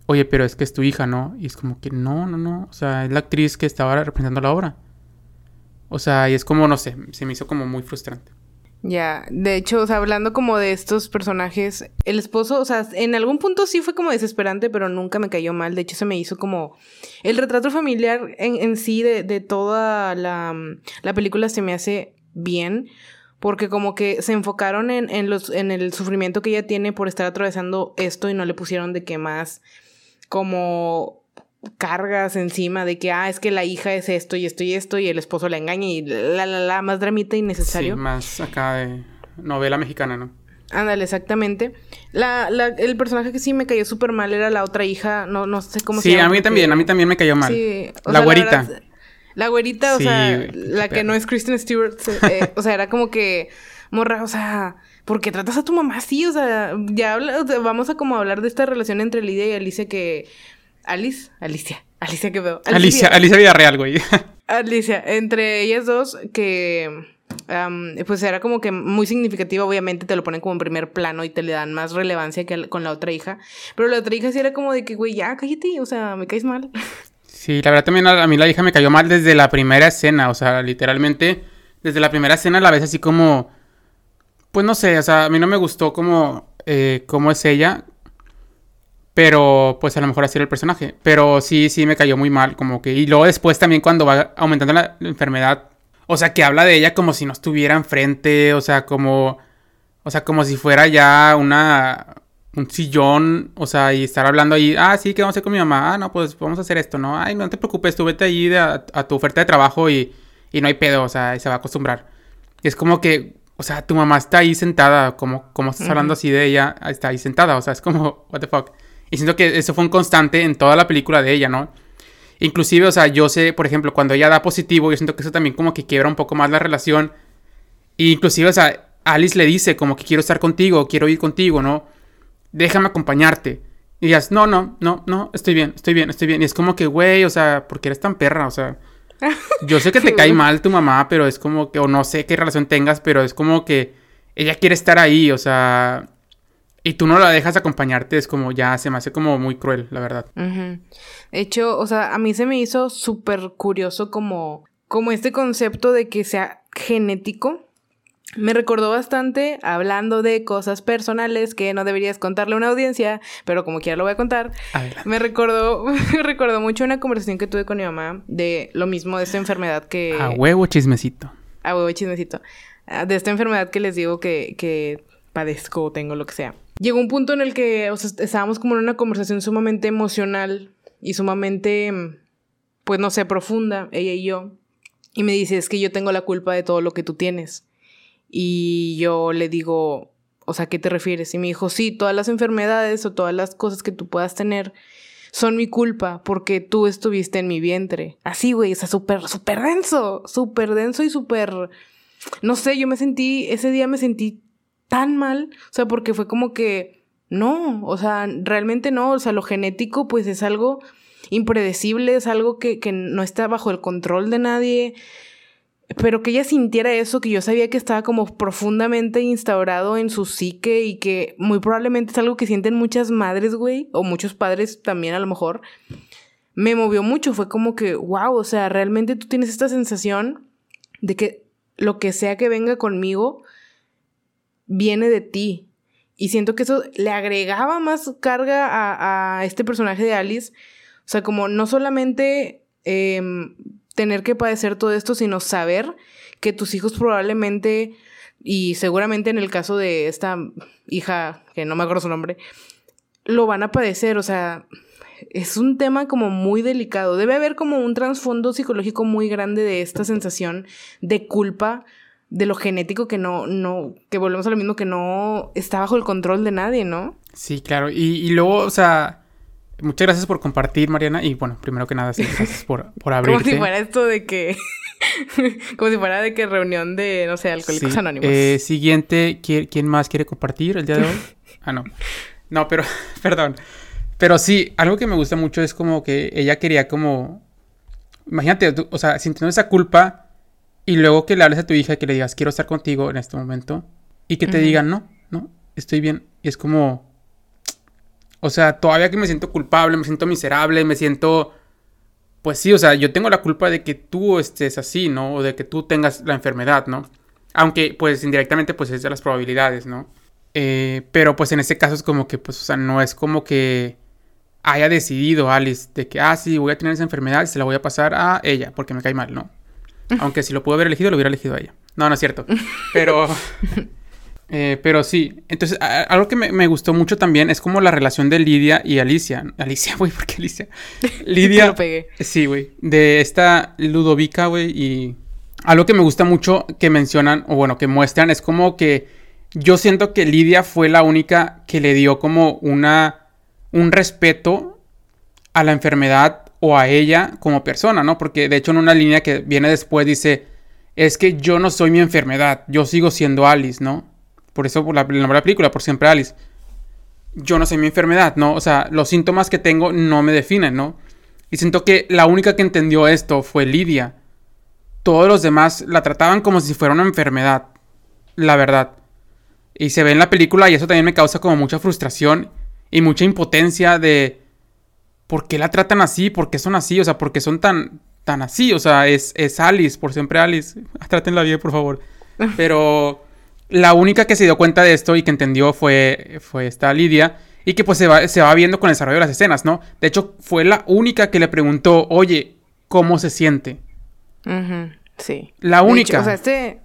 Speaker 1: oye, pero es que es tu hija, ¿no? Y es como que no, no, no, o sea, es la actriz que estaba representando la obra. O sea, y es como, no sé, se me hizo como muy frustrante.
Speaker 2: Ya, de hecho, o sea, hablando como de estos personajes, el esposo, o sea, en algún punto sí fue como desesperante, pero nunca me cayó mal. De hecho, se me hizo como el retrato familiar en, en sí de, de toda la, la, película se me hace bien, porque como que se enfocaron en, en, los, en el sufrimiento que ella tiene por estar atravesando esto y no le pusieron de que más como cargas encima de que, ah, es que la hija es esto y esto y esto y el esposo la engaña y la, la, la, más dramita innecesario.
Speaker 1: Sí, más acá de novela mexicana, ¿no?
Speaker 2: Ándale, exactamente. La, la, el personaje que sí me cayó súper mal era la otra hija, no, no sé cómo
Speaker 1: sí, se llama. Sí, a mí también, a mí también me cayó mal. Sí, la sea, güerita.
Speaker 2: La, verdad, la güerita, sí, o sea, la que no es Kristen Stewart, eh, o sea, era como que, morra, o sea, ¿por qué tratas a tu mamá así? O sea, ya habla, o sea, vamos a como hablar de esta relación entre Lidia y Alicia que Alice, Alicia, Alicia que veo.
Speaker 1: Alicia, Alicia Villarreal, güey.
Speaker 2: Alicia, entre ellas dos que um, pues era como que muy significativa, obviamente te lo ponen como en primer plano y te le dan más relevancia que con la otra hija, pero la otra hija sí era como de que, güey, ya cállate, o sea, me caes mal.
Speaker 1: Sí, la verdad también a, a mí la hija me cayó mal desde la primera escena, o sea, literalmente desde la primera escena la ves así como, pues no sé, o sea, a mí no me gustó como, eh, cómo es ella, pero pues a lo mejor así era el personaje. Pero sí, sí me cayó muy mal. Como que. Y luego después también cuando va aumentando la, enfermedad. O sea, que habla de ella como si no estuviera enfrente. O sea, como. O sea, como si fuera ya una. Un sillón. O sea, y estar hablando ahí. Ah, sí, ¿qué vamos a hacer con mi mamá? Ah, no, pues vamos a hacer esto, ¿no? Ay, no te preocupes, tú vete ahí a, a, tu oferta de trabajo y, y no hay pedo. O sea, y se va a acostumbrar. Y es como que. O sea, tu mamá está ahí sentada. Como, como estás hablando así de ella. Está ahí sentada. O sea, es como. What the fuck. Y siento que eso fue un constante en toda la película de ella, ¿no? Inclusive, o sea, yo sé, por ejemplo, cuando ella da positivo, yo siento que eso también como que quiebra un poco más la relación. Y inclusive, o sea, Alice le dice como que quiero estar contigo, quiero ir contigo, ¿no? Déjame acompañarte. Y digas, no, no, no, no, estoy bien, estoy bien, estoy bien. Y es como que, güey, o sea, ¿por qué eres tan perra? O sea, yo sé que te cae mal tu mamá, pero es como que, o no sé qué relación tengas, pero es como que ella quiere estar ahí, o sea, y tú no la dejas acompañarte, es como ya se me hace como muy cruel, la verdad.
Speaker 2: Uh -huh. De hecho, o sea, a mí se me hizo súper curioso como, como este concepto de que sea genético. Me recordó bastante hablando de cosas personales que no deberías contarle a una audiencia, pero como quiera lo voy a contar. Adelante. Me recordó, me recordó mucho una conversación que tuve con mi mamá de lo mismo, de esta enfermedad que...
Speaker 1: A huevo chismecito.
Speaker 2: A huevo chismecito. Ah, de esta enfermedad que les digo que, que padezco o tengo lo que sea llegó un punto en el que o sea, estábamos como en una conversación sumamente emocional y sumamente, pues no sé, profunda, ella y yo. Y me dice, es que yo tengo la culpa de todo lo que tú tienes. Y yo le digo, o sea, ¿qué te refieres? Y me dijo, sí, todas las enfermedades o todas las cosas que tú puedas tener son mi culpa porque tú estuviste en mi vientre. Así, güey, o sea, súper, súper denso, súper denso y súper... No sé, yo me sentí, ese día me sentí tan mal, o sea, porque fue como que, no, o sea, realmente no, o sea, lo genético pues es algo impredecible, es algo que, que no está bajo el control de nadie. pero que ella sintiera eso, que yo sabía que estaba como profundamente instaurado en su psique y que muy probablemente es algo que sienten muchas madres, güey, o muchos padres también a lo mejor, me movió mucho. Fue como que, wow, o sea, realmente tú tienes esta sensación de que lo que sea que venga conmigo viene de ti. Y siento que eso le agregaba más carga a, este personaje de Alice. O sea, como no solamente em, tener que padecer todo esto, sino saber que tus hijos probablemente, y seguramente en el caso de esta hija, que no me acuerdo su nombre, lo van a padecer. O sea, es un tema como muy delicado. Debe haber como un trasfondo psicológico muy grande de esta sensación de culpa de lo genético que no, no, que volvemos a lo mismo que no está bajo el control de nadie, ¿no?
Speaker 1: Sí, claro. Y, y luego, o sea, muchas gracias por compartir, Mariana. Y bueno, primero que nada, sí, gracias por, por abrirte.
Speaker 2: Como si fuera esto de que... Como si fuera de que reunión de, no sé, alcohólicos anónimos.
Speaker 1: Eh, siguiente, ¿quién más quiere compartir el día de hoy? Ah, no. No, pero, perdón. Pero sí, algo que me gusta mucho es como que ella quería como... Imagínate, o sea, sintiendo esa culpa y luego que le hables a tu hija y que le digas, quiero estar contigo en este momento. Y que te digan, no, no, estoy bien. Y es como... O sea, todavía que me siento culpable, me siento miserable, me siento... Pues sí, o sea, yo tengo la culpa de que tú estés así, ¿no? O de que tú tengas la enfermedad, ¿no? Aunque, pues, indirectamente, pues, es de las probabilidades, ¿no? Eh, pero, pues, en este caso es como que, pues, o sea, no es como que haya decidido Alice de que, ah, sí, voy a tener esa enfermedad y se la voy a pasar a ella porque me cae mal, ¿no? Aunque si lo pudo haber elegido, lo hubiera elegido a ella. No, no es cierto. Pero, eh, pero sí. Entonces, algo que me, gustó mucho también es como la relación de Lidia y Alicia. Alicia, güey, ¿por qué Alicia? Lidia.
Speaker 2: lo pegué.
Speaker 1: Sí, güey. De esta Ludovica, güey. Y algo que me gusta mucho que mencionan, o bueno, que muestran, es como que yo siento que Lidia fue la única que le dio como una un respeto a la enfermedad o a ella como persona, ¿no? Porque de hecho en una línea que viene después dice, es que yo no soy mi enfermedad, yo sigo siendo Alice, ¿no? Por eso por la, el nombre de la película, por siempre Alice. Yo no soy mi enfermedad, ¿no? O sea, los síntomas que tengo no me definen, ¿no? Y siento que la única que entendió esto fue Lidia. Todos los demás la trataban como si fuera una enfermedad, la verdad. Y se ve en la película y eso también me causa como mucha frustración y mucha impotencia de por qué la tratan así, por qué son así, o sea, por qué son tan, tan así, o sea, es, es Alice, por siempre Alice, trátenla bien, por favor. Pero la única que se dio cuenta de esto y que entendió fue, fue esta Lidia. Y que pues se va, se va viendo con el desarrollo de las escenas, ¿no? De hecho, fue la única que le preguntó, oye, ¿cómo se siente?
Speaker 2: Sí.
Speaker 1: La única.
Speaker 2: o sea, este,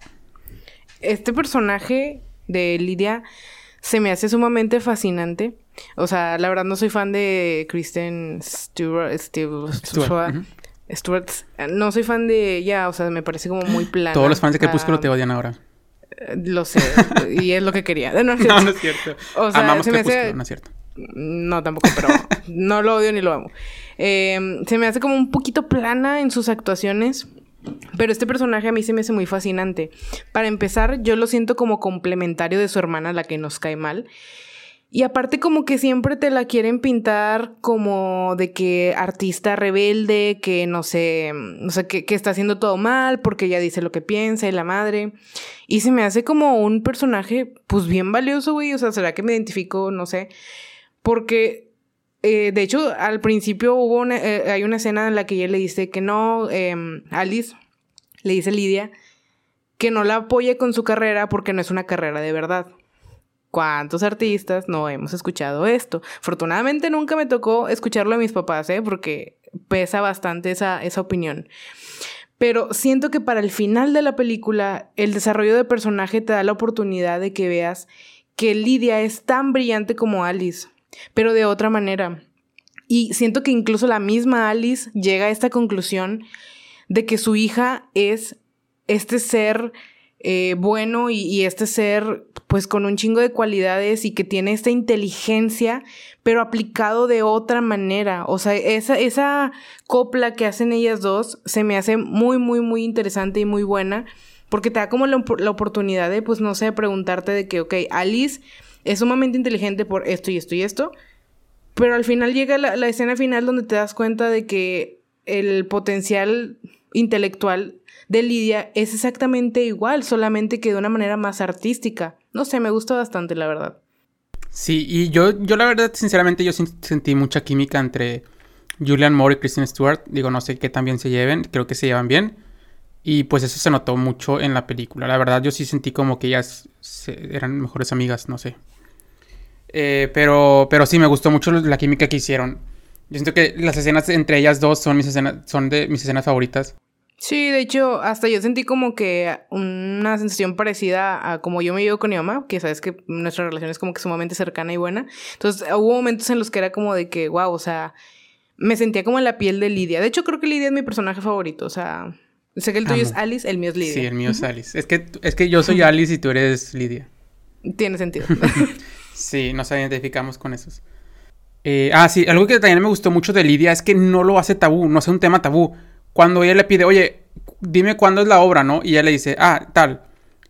Speaker 2: este personaje de Lidia se me hace sumamente fascinante. O sea, la verdad no soy fan de Kristen Stewart. Stewart, No soy fan de ella, o sea, me parece como muy plana.
Speaker 1: Todos los fans de Crepúsculo te odian ahora.
Speaker 2: Eh, lo sé, y es lo que quería. No,
Speaker 1: no es cierto. O sea, Amamos se me hace... no es cierto.
Speaker 2: No, tampoco, pero no lo odio ni lo amo. Eh, se me hace como un poquito plana en sus actuaciones. Pero este personaje a mí se me hace muy fascinante. Para empezar, yo lo siento como complementario de su hermana, la que nos cae mal. Y aparte como que siempre te la quieren pintar como de que artista rebelde, que no sé, no sé, que, está haciendo todo mal porque ella dice lo que piensa y la madre. Y se me hace como un personaje pues bien valioso, güey. O sea, ¿será que me identifico? No sé. Porque, eh, de hecho, al principio hubo una, eh, hay una escena en la que ella le dice que no, em, Alice, le dice Lidia, que no la apoye con su carrera porque no es una carrera de verdad. ¿Cuántos artistas no hemos escuchado esto? Afortunadamente nunca me tocó escucharlo de mis papás, ¿eh? Porque pesa bastante esa, esa opinión. Pero siento que para el final de la película, el desarrollo de personaje te da la oportunidad de que veas que Lidia es tan brillante como Alice, pero de otra manera. Y siento que incluso la misma Alice llega a esta conclusión de que su hija es este ser eh, bueno y, este ser pues con un chingo de cualidades y que tiene esta inteligencia, pero aplicado de otra manera. O sea, esa, esa copla que hacen ellas dos se me hace muy, muy, muy interesante y muy buena, porque te da como la, oportunidad de, pues, no sé, preguntarte de que, ok, Alice es sumamente inteligente por esto y esto y esto, pero al final llega la, la escena final donde te das cuenta de que el potencial intelectual de Lidia es exactamente igual, solamente que de una manera más artística. No sé, me gusta bastante, la verdad.
Speaker 1: Sí, y yo, yo la verdad, sinceramente, yo sentí mucha química entre Julian Moore y Kristen Stewart. Digo, no sé qué tan bien se lleven, creo que se llevan bien. Y pues eso se notó mucho en la película. La verdad, yo sí sentí como que ellas eran mejores amigas, no sé. Eh, pero, sí, me gustó mucho la química que hicieron. Yo siento que las escenas entre ellas dos son, mis escenas, son de mis escenas favoritas.
Speaker 2: Sí, de hecho, hasta yo sentí como que una sensación parecida a como yo me llevo con mi mamá, que sabes que nuestra relación es como que sumamente cercana y buena. Entonces, hubo momentos en los que era como de que, wow, o sea, me sentía como en la piel de Lidia. De hecho, creo que Lidia es mi personaje favorito, o sea, sé que el tuyo es Alice, el mío es Lidia.
Speaker 1: Sí, el mío es Alice. Es que, es que yo soy Alice y tú eres Lidia.
Speaker 2: Tiene sentido.
Speaker 1: sí, nos identificamos con esos. Eh, ah, sí, algo que también me gustó mucho de Lidia es que no lo hace tabú, no hace un tema tabú cuando ella le pide, oye, dime cuándo es la obra, ¿no? Y ella le dice, ah, tal.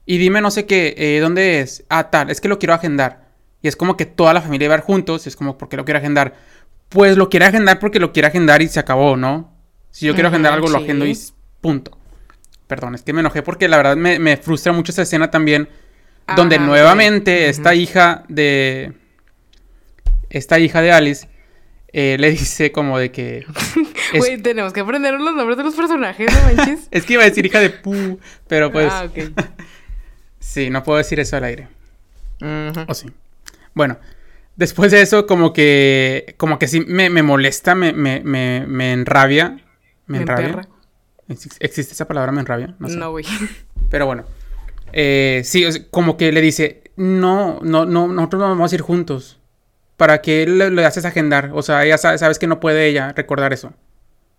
Speaker 1: Y dime no sé qué, eh, ¿dónde es? Ah, tal, es que lo quiero agendar. Y es como que toda la familia va a ir juntos, y es como, ¿por qué lo quiere agendar? Pues lo quiere agendar porque lo quiere agendar y se acabó, ¿no? Si yo quiero agendar algo, lo agendo y punto. Perdón, es que me enojé porque la verdad me, frustra mucho esa escena también, donde nuevamente esta hija de... Esta hija de Alice eh, le dice como de que...
Speaker 2: Güey, tenemos que aprender los nombres de los personajes, ¿no manches?
Speaker 1: es que iba a decir hija de Pu, pero pues... Ah, ok. sí, no puedo decir eso al aire. O sí. Bueno, después de eso como que... Como que sí me, molesta, me, me, me, enrabia. Me enrabia. ¿Existe esa palabra, me enrabia?
Speaker 2: No, güey.
Speaker 1: pero bueno. Eh, sí, como que le dice, no, no, no, nosotros no vamos a ir juntos. ¿Para qué le, haces agendar? O sea, ella sabe, sabes que no puede ella recordar eso.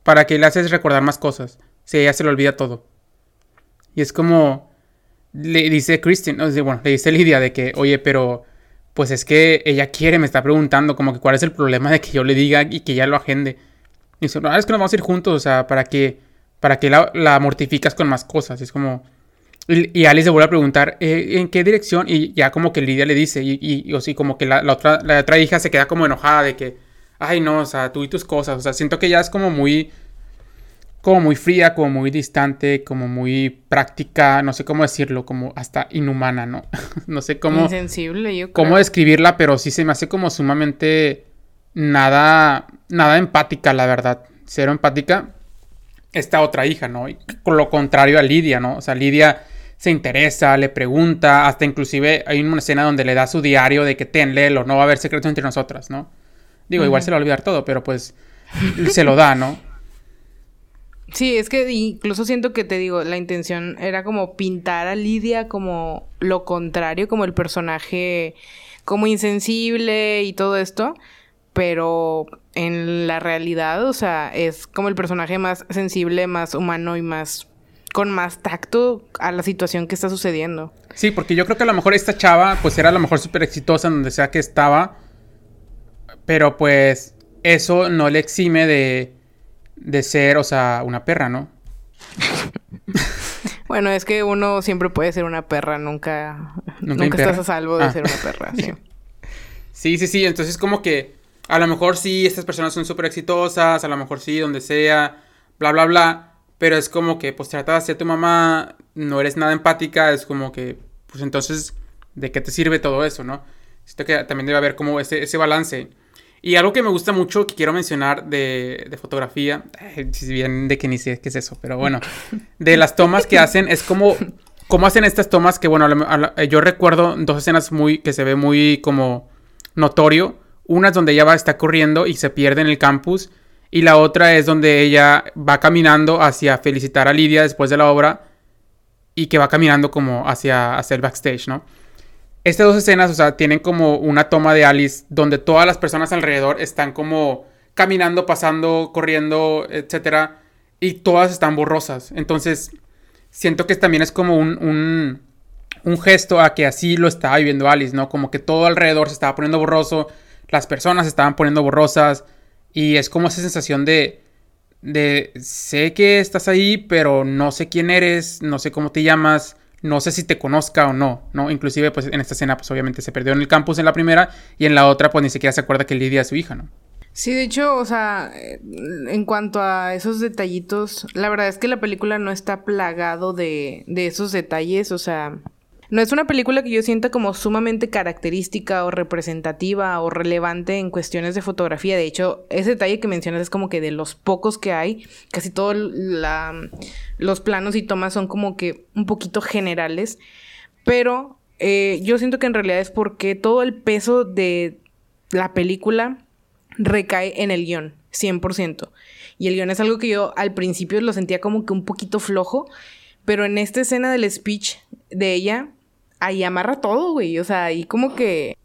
Speaker 1: ¿Para qué le haces recordar más cosas? Si ella se le olvida todo. Y es como. Le dice Christine, bueno, le dice Lidia de que, oye, pero. Pues es que ella quiere, me está preguntando, como que cuál es el problema de que yo le diga y que ella lo agende. Y dice, no, es que nos vamos a ir juntos, o sea, ¿para qué? ¿Para qué la, la mortificas con más cosas? es como. Y, Alice le vuelve a preguntar, eh, ¿en qué dirección? Y ya como que Lidia le dice, y, y, así como que la, otra, la otra hija se queda como enojada de que, ay no, o sea, tú y tus cosas, o sea, siento que ya es como muy, como muy fría, como muy distante, como muy práctica, no sé cómo decirlo, como hasta inhumana, ¿no? no sé cómo...
Speaker 2: Insensible, yo
Speaker 1: creo. Cómo describirla, pero sí se me hace como sumamente nada, nada empática, la verdad, cero empática. Esta otra hija, ¿no? Y con lo contrario a Lidia, ¿no? O sea, Lidia se interesa, le pregunta, hasta inclusive hay una escena donde le da su diario de que ten, léelo, no va a haber secretos entre nosotras, ¿no? Digo, igual se lo va a olvidar todo, pero pues se lo da, ¿no?
Speaker 2: Sí, es que incluso siento que te digo, la intención era como pintar a Lidia como lo contrario, como el personaje como insensible y todo esto, pero en la realidad, o sea, es como el personaje más sensible, más humano y más con más tacto a la situación que está sucediendo.
Speaker 1: Sí, porque yo creo que a lo mejor esta chava, pues era a lo mejor súper exitosa en donde sea que estaba. Pero pues eso no le exime de, de ser, o sea, una perra, ¿no?
Speaker 2: bueno, es que uno siempre puede ser una perra, nunca, nunca, estás a salvo de ah. ser una perra. Sí.
Speaker 1: sí, sí, sí. Entonces como que a lo mejor sí, estas personas son súper exitosas, a lo mejor sí, donde sea, bla, bla, bla. Pero es como que, pues, tratas de tu mamá, no eres nada empática, es como que, pues, entonces, ¿de qué te sirve todo eso, no? Siento que también debe haber como ese, ese balance. Y algo que me gusta mucho, que quiero mencionar de, de fotografía, si bien de que ni sé qué es eso, pero bueno, de las tomas que hacen, es como, cómo hacen estas tomas que, bueno, yo recuerdo dos escenas muy, que se ve muy como notorio. Una es donde ella va, está corriendo y se pierde en el campus y la otra es donde ella va caminando hacia felicitar a Lidia después de la obra y que va caminando como hacia, hacia el backstage, ¿no? Estas dos escenas, o sea, tienen como una toma de Alice donde todas las personas alrededor están como caminando, pasando, corriendo, etcétera, y todas están borrosas. Entonces, siento que también es como un, un, un gesto a que así lo estaba viviendo Alice, ¿no? Como que todo alrededor se estaba poniendo borroso, las personas se estaban poniendo borrosas, y es como esa sensación de, de, sé que estás ahí, pero no sé quién eres, no sé cómo te llamas, no sé si te conozca o no, ¿no? Inclusive, pues en esta escena, pues obviamente se perdió en el campus en la primera y en la otra, pues ni siquiera se acuerda que Lidia es su hija, ¿no?
Speaker 2: Sí, de hecho, o sea, en cuanto a esos detallitos, la verdad es que la película no está plagado de, de esos detalles, o sea, no es una película que yo sienta como sumamente característica o representativa o relevante en cuestiones de fotografía. De hecho, ese detalle que mencionas es como que de los pocos que hay, casi todos los planos y tomas son como que un poquito generales. Pero eh, yo siento que en realidad es porque todo el peso de la película recae en el guion, 100%. Y el guion es algo que yo al principio lo sentía como que un poquito flojo, pero en esta escena del speech de ella ahí amarra todo, güey. O sea, ahí como que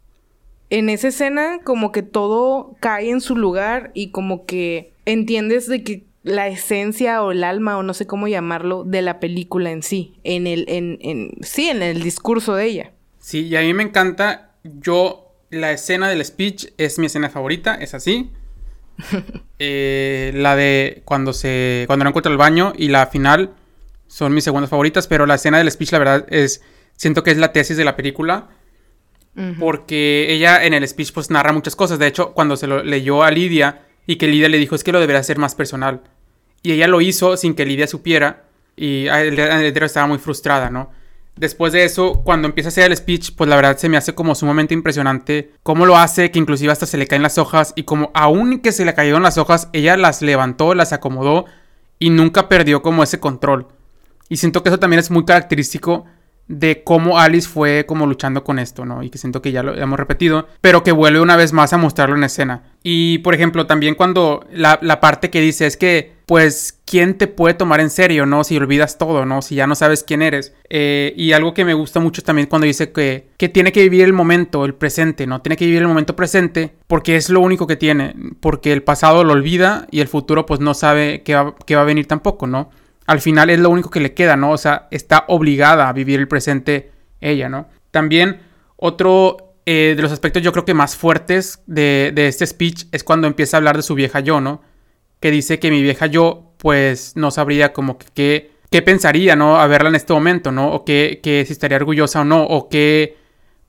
Speaker 2: en esa escena como que todo cae en su lugar y como que entiendes de que la esencia o el alma o no sé cómo llamarlo de la película en sí, en el en, en sí, en el discurso de ella.
Speaker 1: Sí, y a mí me encanta yo la escena del speech es mi escena favorita, es así. Eh, la de cuando se cuando no encuentra el baño y la final son mis segundas favoritas, pero la escena del speech la verdad es siento que es la tesis de la película. Porque ella en el speech pues narra muchas cosas. De hecho, cuando se lo leyó a Lidia y que Lidia le dijo es que lo debería hacer más personal. Y ella lo hizo sin que Lidia supiera. Y el heredero estaba muy frustrada, ¿no? Después de eso, cuando empieza a hacer el speech, pues la verdad se me hace como sumamente impresionante cómo lo hace, que inclusive hasta se le caen las hojas y como aún que se le cayeron las hojas, ella las levantó, las acomodó y nunca perdió como ese control. Y siento que eso también es muy característico de cómo Alice fue como luchando con esto, ¿no? Y que siento que ya lo hemos repetido, pero que vuelve una vez más a mostrarlo en escena. Y por ejemplo, también cuando la, parte que dice es que, pues, ¿quién te puede tomar en serio, ¿no? Si olvidas todo, ¿no? Si ya no sabes quién eres. Eh, y algo que me gusta mucho también cuando dice que, que tiene que vivir el momento, el presente, ¿no? Tiene que vivir el momento presente porque es lo único que tiene, porque el pasado lo olvida y el futuro pues no sabe qué va, qué va a venir tampoco, ¿no? Al final es lo único que le queda, ¿no? O sea, está obligada a vivir el presente ella, ¿no? También otro eh, de los aspectos yo creo que más fuertes de, este speech es cuando empieza a hablar de su vieja yo, ¿no? Que dice que mi vieja yo pues no sabría como que qué pensaría, ¿no? A verla en este momento, ¿no? O que, que si estaría orgullosa o no, o que,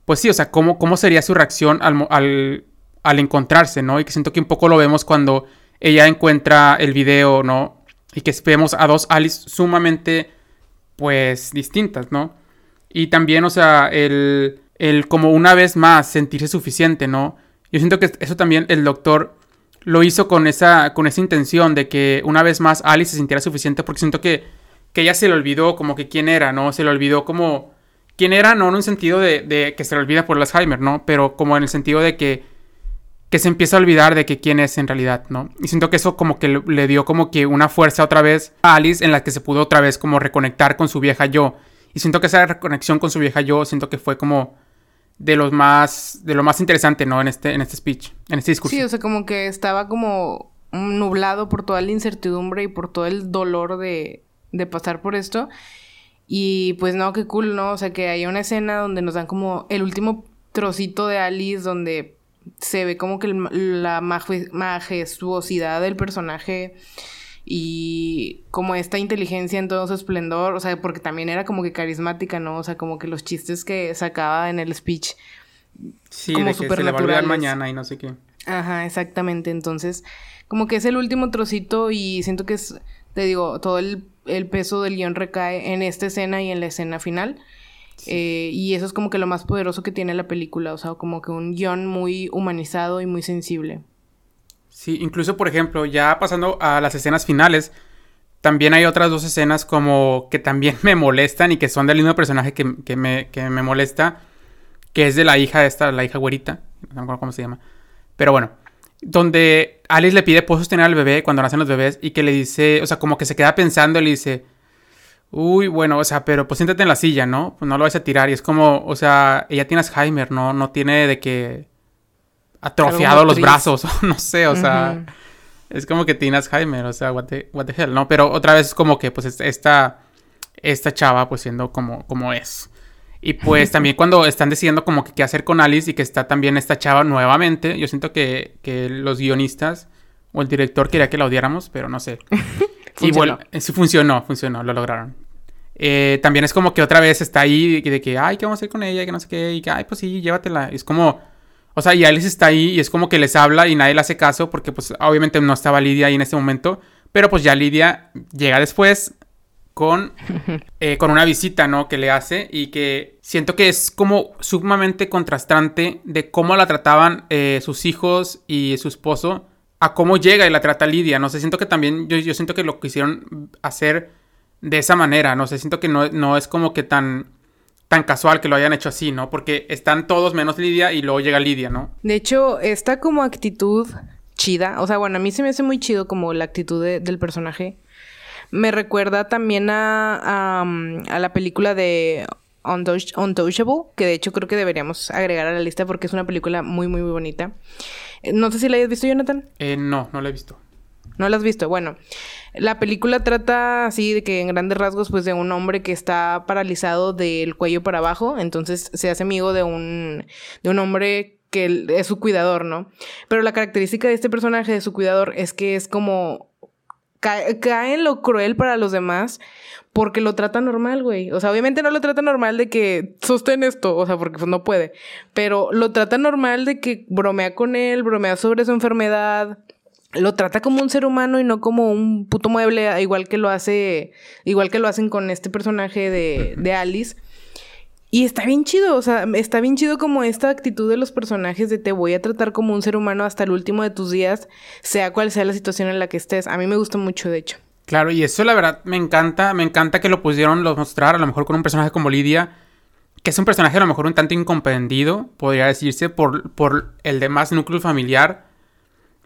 Speaker 1: pues sí, o sea, cómo, cómo sería su reacción al, al, al encontrarse, ¿no? Y que siento que un poco lo vemos cuando ella encuentra el video, ¿no? Y que vemos a dos Alice sumamente, pues, distintas, ¿no? Y también, o sea, el, el como una vez más sentirse suficiente, ¿no? Yo siento que eso también el doctor lo hizo con esa, con esa intención de que una vez más Alice se sintiera suficiente porque siento que, que ella se le olvidó como que quién era, ¿no? Se le olvidó como quién era, no en un sentido de, que se le olvida por Alzheimer, ¿no? Pero como en el sentido de que que se empieza a olvidar de que quién es en realidad, ¿no? Y siento que eso como que le dio como que una fuerza otra vez a Alice en la que se pudo otra vez como reconectar con su vieja yo. Y siento que esa reconexión con su vieja yo, siento que fue como de los más, de lo más interesante, ¿no? En este, en este speech, en este discurso.
Speaker 2: Sí, o sea, como que estaba como nublado por toda la incertidumbre y por todo el dolor de, de pasar por esto. Y pues no, qué cool, ¿no? O sea, que hay una escena donde nos dan como el último trocito de Alice donde se ve como que la majestuosidad del personaje y como esta inteligencia en todo su esplendor, o sea, porque también era como que carismática, ¿no? O sea, como que los chistes que sacaba en el speech.
Speaker 1: Sí, como de que se le va a mañana y no sé qué.
Speaker 2: Ajá, exactamente. Entonces, como que es el último trocito y siento que es, te digo, todo el, el peso del guion recae en esta escena y en la escena final. Eh, y eso es como que lo más poderoso que tiene la película, o sea, como que un guion muy humanizado y muy sensible.
Speaker 1: Sí, incluso por ejemplo, ya pasando a las escenas finales, también hay otras dos escenas como que también me molestan y que son del mismo personaje que, me, que me molesta, que es de la hija esta, la hija güerita, no me acuerdo cómo se llama, pero bueno, donde Alice le pide puedo sostener al bebé cuando nacen los bebés y que le dice, o sea, como que se queda pensando y le dice, Uy, bueno, o sea, pero pues siéntate en la silla, ¿no? Pues no lo vas a tirar. Y es como, o sea, ella tiene Alzheimer, ¿no? No tiene de que atrofiado los brazos, no sé, o sea, es como que tiene Alzheimer, o sea, what the, what the hell, ¿no? Pero otra vez es como que, pues, esta, esta chava, pues, siendo como, como es. Y pues también cuando están decidiendo como que qué hacer con Alice y que está también esta chava nuevamente, yo siento que, que los guionistas o el director quería que la odiáramos, pero no sé. Y bueno, sí funcionó, funcionó, lo lograron. Eh, también es como que otra vez está ahí de que, ay, ¿qué vamos a hacer con ella? Que no sé qué, y que, ay, pues sí, llévatela. Es como, O sea, y Alice está ahí y es como que les habla y nadie le hace caso porque pues obviamente no estaba Lidia ahí en ese momento. Pero pues ya Lidia llega después con, eh, con una visita, ¿no? Que le hace y que siento que es como sumamente contrastante de cómo la trataban eh, sus hijos y su esposo a cómo llega y la trata Lidia. No sé, siento que también yo, yo siento que lo quisieron hacer de esa manera, no sé, siento que no, no es como que tan tan casual que lo hayan hecho así, ¿no? Porque están todos menos Lidia y luego llega Lidia, ¿no?
Speaker 2: De hecho, esta como actitud chida, o sea, bueno, a mí se me hace muy chido como la actitud del personaje. Me recuerda también a, a, la película de Untouchable, que de hecho creo que deberíamos agregar a la lista porque es una película muy, muy, muy bonita. No sé si la hayas visto, Jonathan.
Speaker 1: Eh, no, no la he visto.
Speaker 2: ¿No la has visto? Bueno, la película trata así de que en grandes rasgos pues de un hombre que está paralizado del cuello para abajo, entonces se hace amigo de un, de un hombre que es su cuidador, ¿no? Pero la característica de este personaje, de su cuidador, es que es como... Cae, cae en lo cruel para los demás porque lo trata normal, güey. O sea, obviamente no lo trata normal de que sostén esto, o sea, porque pues, no puede. Pero lo trata normal de que bromea con él, bromea sobre su enfermedad, lo trata como un ser humano y no como un puto mueble, igual que lo hace, igual que lo hacen con este personaje de, de Alice. Y está bien chido, o sea, está bien chido como esta actitud de los personajes de te voy a tratar como un ser humano hasta el último de tus días, sea cual sea la situación en la que estés. A mí me gusta mucho, de hecho.
Speaker 1: Claro, y eso la verdad me encanta, me encanta que lo pudieron mostrar a lo mejor con un personaje como Lidia, que es un personaje a lo mejor un tanto incomprendido, podría decirse, por, por el demás núcleo familiar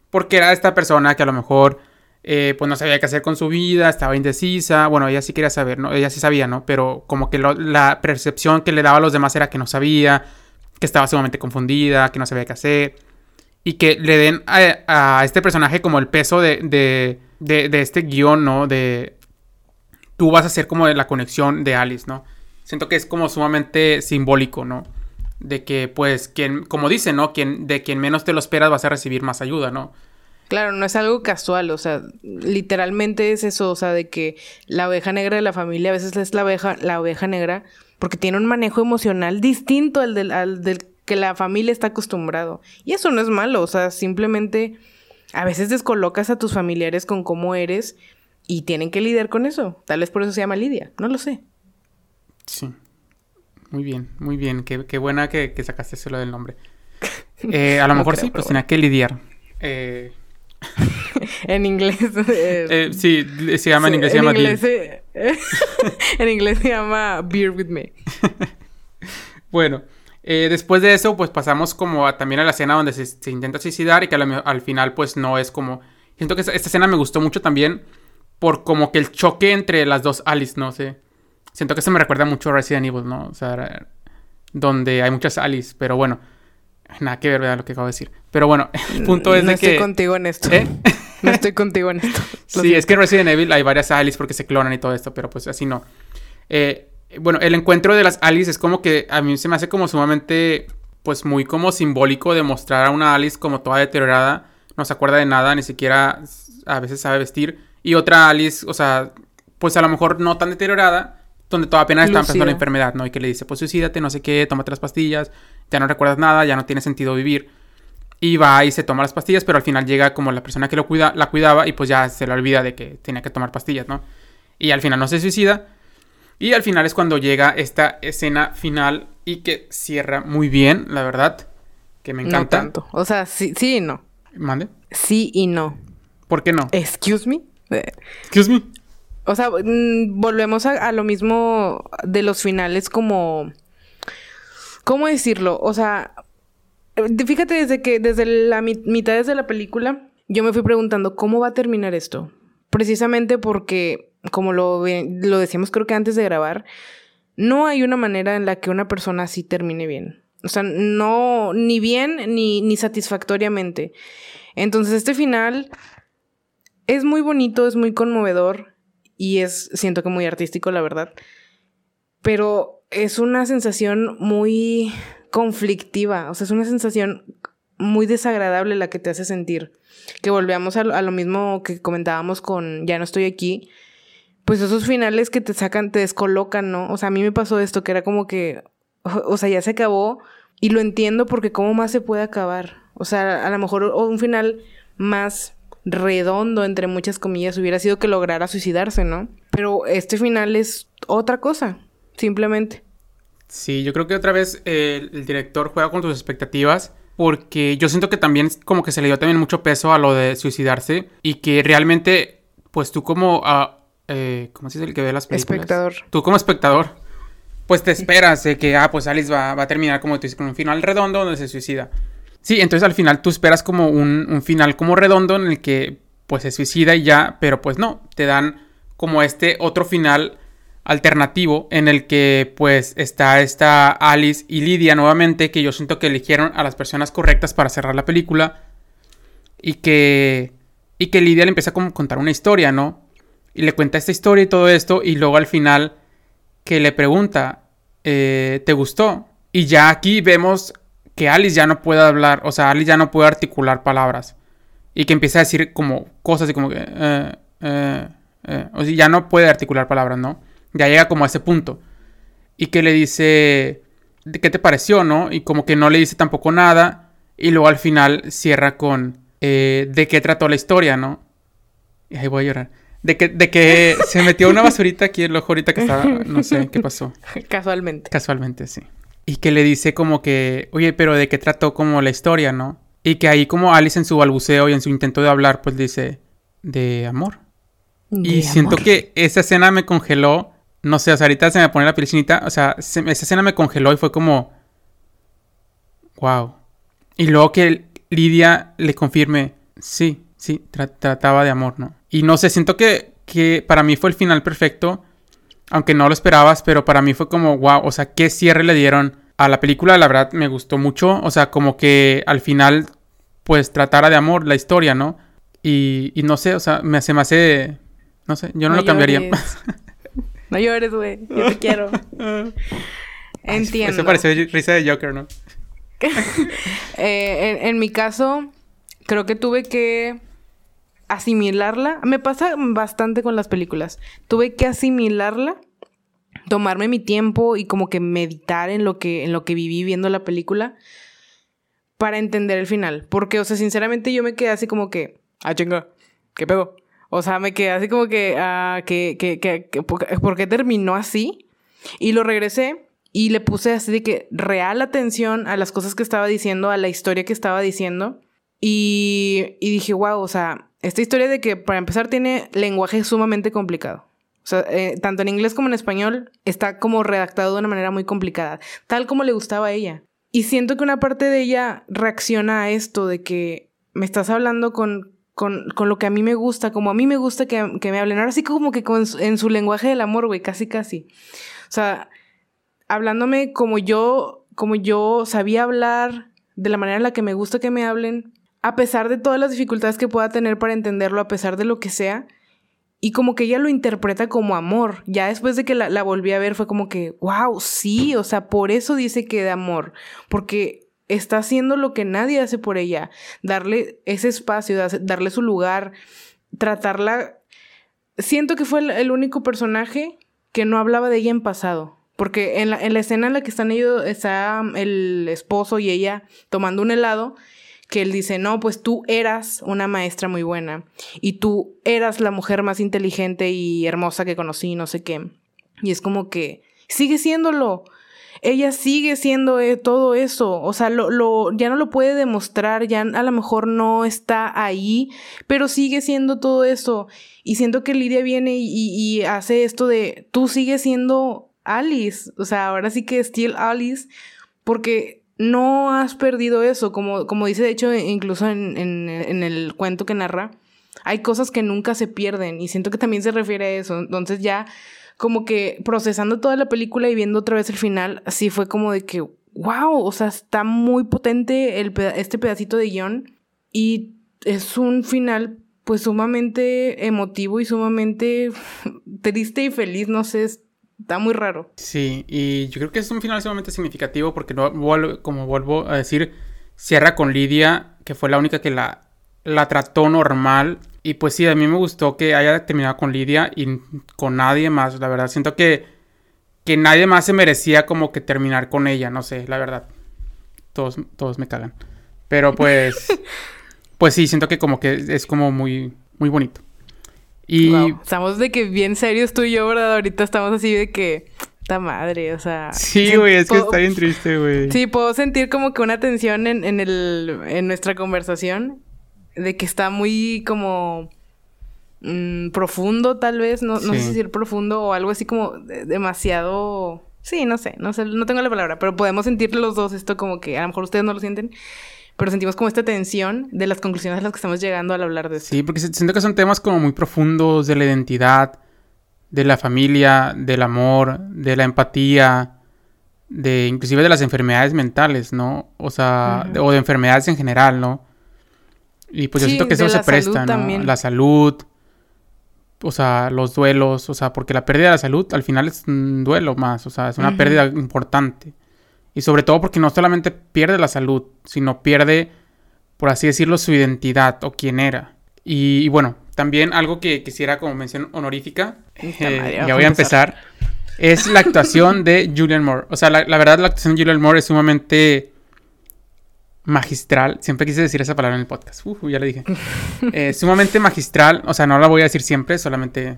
Speaker 1: porque era esta persona que a lo mejor eh, pues no sabía qué hacer con su vida, estaba indecisa, bueno, ella sí quería saber, ¿no? Ella sí sabía, ¿no? Pero como que la percepción que le daba a los demás era que no sabía, que estaba sumamente confundida, que no sabía qué hacer. Y que le den a, este personaje como el peso de, de, de, este guion, ¿no? De tú vas a ser como la conexión de Alice, ¿no? Siento que es como sumamente simbólico, ¿no? De que pues quien, como dice, ¿no? Quien, de quien menos te lo esperas vas a recibir más ayuda, ¿no?
Speaker 2: Claro, no es algo casual, o sea, literalmente es eso, o sea, de que la oveja negra de la familia a veces es la oveja, la oveja negra porque tiene un manejo emocional distinto al del, al del que la familia está acostumbrado. Y eso no es malo, o sea, simplemente a veces descolocas a tus familiares con cómo eres y tienen que lidiar con eso. Tal vez por eso se llama Lidia, no lo sé.
Speaker 1: Sí. Muy bien, muy bien. Qué, buena que, sacaste eso del nombre. Eh, a lo mejor sí, pues tenía que lidiar. Eh...
Speaker 2: en inglés.
Speaker 1: Eh, eh, sí, se llama en inglés. Se llama
Speaker 2: en inglés se llama Beer with Me.
Speaker 1: bueno, después de eso, pues pasamos como también a la escena donde se, intenta suicidar y que al, final, pues no es como. Siento que esta, esta, escena me gustó mucho también por como que el choque entre las dos Alice, no sé. Siento que eso me recuerda mucho a Resident Evil, ¿no? O sea, donde hay muchas Alice, pero bueno, nada que ver, ¿verdad? Lo que acabo de decir. Pero bueno, el punto es
Speaker 2: no
Speaker 1: de que...
Speaker 2: No estoy contigo en esto. ¿Eh? No estoy contigo en esto.
Speaker 1: sí, es que en Resident Evil hay varias Alice porque se clonan y todo esto, pero pues así no. Eh, bueno, el encuentro de las Alice es como que a mí se me hace como sumamente, pues muy como simbólico de mostrar a una Alice como toda deteriorada, no se acuerda de nada, ni siquiera a veces sabe vestir, y otra Alice, o sea, pues a lo mejor no tan deteriorada, donde todavía apenas está empezando la enfermedad, ¿no? Y que le dice, pues suicídate, no sé qué, tómate las pastillas, ya no recuerdas nada, ya no tiene sentido vivir. Y va y se toma las pastillas, pero al final llega como la persona que lo cuida, la cuidaba y pues ya se le olvida de que tenía que tomar pastillas, ¿no? Y al final no se suicida. Y al final es cuando llega esta escena final y que cierra muy bien, la verdad. Que me encanta.
Speaker 2: No tanto. O sea, sí, sí y no.
Speaker 1: ¿Mande?
Speaker 2: Sí y no.
Speaker 1: ¿Por qué no?
Speaker 2: Excuse me.
Speaker 1: Excuse me.
Speaker 2: O sea, mm, volvemos a, lo mismo de los finales como... ¿Cómo decirlo? O sea, fíjate desde que, desde la mitad de la película, yo me fui preguntando, ¿cómo va a terminar esto? Precisamente porque, como lo, lo decíamos creo que antes de grabar, no hay una manera en la que una persona así termine bien. O sea, no, ni bien ni, ni satisfactoriamente. Entonces, este final es muy bonito, es muy conmovedor y es, siento que muy artístico, la verdad. Pero es una sensación muy conflictiva, o sea, es una sensación muy desagradable la que te hace sentir. Que volvemos a, lo mismo que comentábamos con Ya no estoy aquí. Pues esos finales que te sacan, te descolocan, ¿no? O sea, a mí me pasó esto, que era como que, o sea, ya se acabó Y lo entiendo porque cómo más se puede acabar. O sea, a lo mejor un final más redondo, entre muchas comillas, hubiera sido que lograra suicidarse, ¿no? Pero este final es otra cosa, simplemente.
Speaker 1: Sí, yo creo que otra vez el director juega con tus expectativas porque yo siento que también como que se le dio también mucho peso a lo de suicidarse y que realmente, pues tú como, uh, eh, ¿cómo se dice el que ve las películas?
Speaker 2: Espectador.
Speaker 1: Tú como espectador, pues te esperas de que, ah, pues Alice va, va a terminar como tú dices, con un final redondo donde se suicida. Sí, entonces al final tú esperas como un, un, final como redondo en el que pues se suicida y ya, pero pues no, te dan como este otro final alternativo en el que pues está esta Alice y Lidia nuevamente que yo siento que eligieron a las personas correctas para cerrar la película y que y que Lidia le empieza a como contar una historia, ¿no? Y le cuenta esta historia y todo esto y luego al final que le pregunta eh, ¿te gustó? Y ya aquí vemos que Alice ya no puede hablar, o sea, Alice ya no puede articular palabras. Y que empieza a decir como cosas y como que... Eh, eh, eh, o sea, ya no puede articular palabras, ¿no? Ya llega como a ese punto. Y que le dice... ¿Qué te pareció, no? Y como que no le dice tampoco nada. Y luego al final cierra con... ¿De qué trató la historia, no? Y ahí voy a llorar. De que, de que se metió una basurita aquí en el ojo ahorita que estaba... No sé qué pasó.
Speaker 2: Casualmente.
Speaker 1: Casualmente, sí. Y que le dice como que, oye, pero ¿de qué trató como la historia, no? Y que ahí como Alice en su balbuceo y en su intento de hablar, pues dice, de amor. De y amor. siento que esa escena me congeló, no sé, o sea, ahorita se me pone la piel chinita, o sea, se, esa escena me congeló y fue como, wow. Y luego que Lidia le confirme, sí, sí, tra trataba de amor, ¿no? Y no sé, siento que, que para mí fue el final perfecto aunque no lo esperabas, pero para mí fue como, wow, o sea, qué cierre le dieron a la película, la verdad me gustó mucho, o sea, como que al final, pues tratara de amor la historia, ¿no? Y, y no sé, o sea, me hace, me hace, no sé, yo no, no lo cambiaría.
Speaker 2: no llores, güey, yo te quiero. Entiendo.
Speaker 1: Eso pareció risa de Joker, ¿no?
Speaker 2: eh, en, en mi caso, creo que tuve que asimilarla. Me pasa bastante con las películas. Tuve que asimilarla, tomarme mi tiempo y como que meditar en lo que, en lo que viví viendo la película para entender el final. Porque, o sea, sinceramente yo me quedé así como que, ah, chinga, ¿qué pego? O sea, me quedé así como que, ah, que, que, que, ¿por qué terminó así? Y lo regresé y le puse así de que real atención a las cosas que estaba diciendo, a la historia que estaba diciendo. Y, y dije, wow, o sea, esta historia de que, para empezar, tiene lenguaje sumamente complicado. Sea, eh, tanto en inglés como en español está como redactado de una manera muy complicada, tal como le gustaba a ella. Y siento que una parte de ella reacciona a esto de que me estás hablando con, con, con lo que a mí me gusta, como a mí me gusta que, que me hablen. Ahora sí como que en su lenguaje del amor, güey, casi casi. O sea, hablándome como yo, como yo sabía hablar, de la manera en la que me gusta que me hablen, a pesar de todas las dificultades que pueda tener para entenderlo, a pesar de lo que sea, y como que ella lo interpreta como amor. Ya después de que la, volví a ver fue como que, wow, sí, o sea, por eso dice que de amor, porque está haciendo lo que nadie hace por ella, darle ese espacio, darle su lugar, tratarla... Siento que fue el, único personaje que no hablaba de ella en pasado. Porque en la, en la escena en la que están ellos, está el esposo y ella tomando un helado, que él dice, no, pues tú eras una maestra muy buena y tú eras la mujer más inteligente y hermosa que conocí, no sé qué. Y es como que sigue siéndolo. Ella sigue siendo eh, todo eso, o sea, lo, lo, ya no lo puede demostrar, ya a lo mejor no está ahí, pero sigue siendo todo eso. Y siento que Lidia viene y, y, hace esto de, tú sigues siendo Alice, o sea, ahora sí que still Alice, porque no has perdido eso, como, como dice de hecho incluso en, en, el cuento que narra, hay cosas que nunca se pierden y siento que también se refiere a eso, entonces ya como que procesando toda la película y viendo otra vez el final, así fue como de que, wow, o sea, está muy potente el, este pedacito de guion y es un final pues sumamente emotivo y sumamente triste y feliz, no sé, Está muy raro.
Speaker 1: Sí, y yo creo que es un final sumamente significativo porque, no, como vuelvo a decir, cierra con Lidia, que fue la única que la, la trató normal. Y pues sí, a mí me gustó que haya terminado con Lidia y con nadie más. La verdad, siento que, que nadie más se merecía como que terminar con ella, no sé, la verdad. todos, todos me cagan. Pero pues, pues sí, siento que como que es como muy, muy bonito. Y
Speaker 2: Wow. Estamos de que bien serios tú y yo, ¿verdad? Ahorita estamos así de que... ¡Ta madre! O sea...
Speaker 1: sí, güey, es que está bien triste, güey.
Speaker 2: Sí, puedo sentir como que una tensión en, en, el, en nuestra conversación. De que está muy como... mm, profundo, tal vez. No, no sé si decir profundo o algo así como de- demasiado... Sí, no sé, no sé, no tengo la palabra, pero podemos sentir los dos esto como que a lo mejor ustedes no lo sienten, pero sentimos como esta tensión de las conclusiones a las que estamos llegando al hablar de esto.
Speaker 1: Sí, porque si- siento que son temas como muy profundos de la identidad, de la familia, del amor, de la empatía, de inclusive de las enfermedades mentales, ¿no? O sea, de- o de enfermedades en general, ¿no? Y pues yo siento que eso se presta, ¿no?
Speaker 2: también.
Speaker 1: La salud, o sea, los duelos, o sea, porque la pérdida de la salud al final es un duelo más, o sea, es una pérdida importante. Y sobre todo porque no solamente pierde la salud, sino pierde, por así decirlo, su identidad o quién era. Y, y bueno, también algo que quisiera como mención honorífica, eh, ya voy a
Speaker 2: empezar,
Speaker 1: es la actuación de Julian Moore. O sea, la, la verdad la actuación de Julian Moore es sumamente magistral. Siempre quise decir esa palabra en el podcast. Uf, ya le dije. Eh, sumamente magistral. O sea, no la voy a decir siempre, solamente...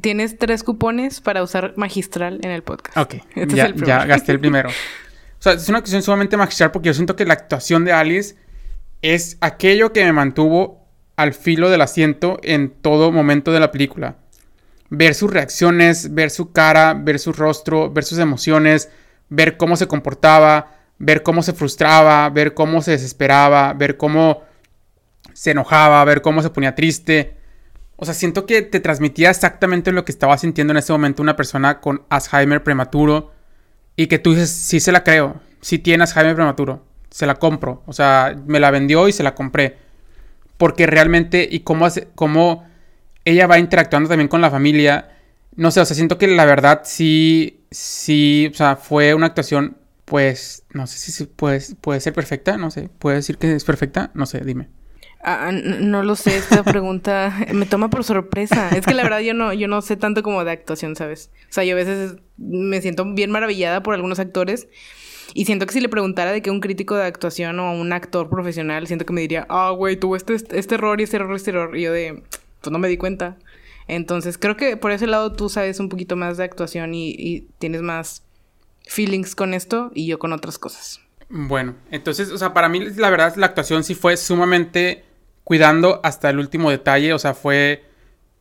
Speaker 2: Tienes tres cupones para usar magistral en el podcast.
Speaker 1: Ok,
Speaker 2: Este
Speaker 1: ya,
Speaker 2: es el
Speaker 1: ya gasté el primero. O sea, es una actuación sumamente magistral porque yo siento que la actuación de Alice es aquello que me mantuvo al filo del asiento en todo momento de la película. Ver sus reacciones, ver su cara, ver su rostro, ver sus emociones, ver cómo se comportaba, ver cómo se frustraba, ver cómo se desesperaba, ver cómo se enojaba, ver cómo se ponía triste. O sea, siento que te transmitía exactamente lo que estaba sintiendo en ese momento una persona con Alzheimer prematuro y que tú dices, sí se la creo, sí tiene Alzheimer prematuro, se la compro. O sea, me la vendió y se la compré. Porque realmente, y cómo, cómo ella va interactuando también con la familia. No sé, o sea, siento que la verdad sí, sí, o sea, fue una actuación, pues, no sé si puede, puede ser perfecta, no sé, puede decir que es perfecta, no sé, dime.
Speaker 2: Ah, no lo sé, esta pregunta me toma por sorpresa. Es que la verdad yo no, yo no sé tanto como de actuación, ¿sabes? O sea, yo a veces me siento bien maravillada por algunos actores y siento que si le preguntara de que un crítico de actuación o un actor profesional, siento que me diría, ah, güey, tuvo este, este error y este error y este error. Y yo de, pues no me di cuenta. Entonces creo que por ese lado tú sabes un poquito más de actuación y, y tienes más feelings con esto y yo con otras cosas.
Speaker 1: Bueno, entonces, o sea, para mí la verdad la actuación sí fue sumamente cuidando hasta el último detalle, o sea, fue,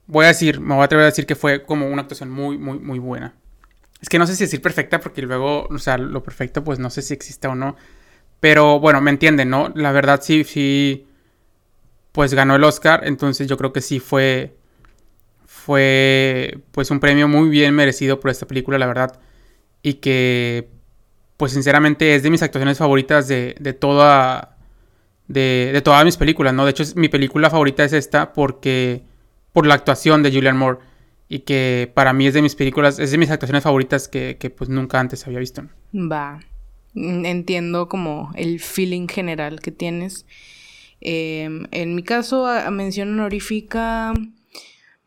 Speaker 1: voy a decir, me voy a atrever a decir que fue como una actuación muy, muy, muy buena. Es que no sé si decir perfecta porque luego, o sea, lo perfecto pues no sé si existe o no, pero bueno, me entienden, ¿no? La verdad sí, sí, pues ganó el Oscar, entonces yo creo que sí fue, fue pues un premio muy bien merecido por esta película, la verdad, y que pues sinceramente es de mis actuaciones favoritas de, de toda de, de todas mis películas, ¿no? De hecho, mi película favorita es esta porque por la actuación de Julian Moore y que para mí es de mis películas, es de mis actuaciones favoritas que, que pues nunca antes había visto.
Speaker 2: Va. Mm, Entiendo como el feeling general que tienes. Em, en mi caso, a, a mención honorífica,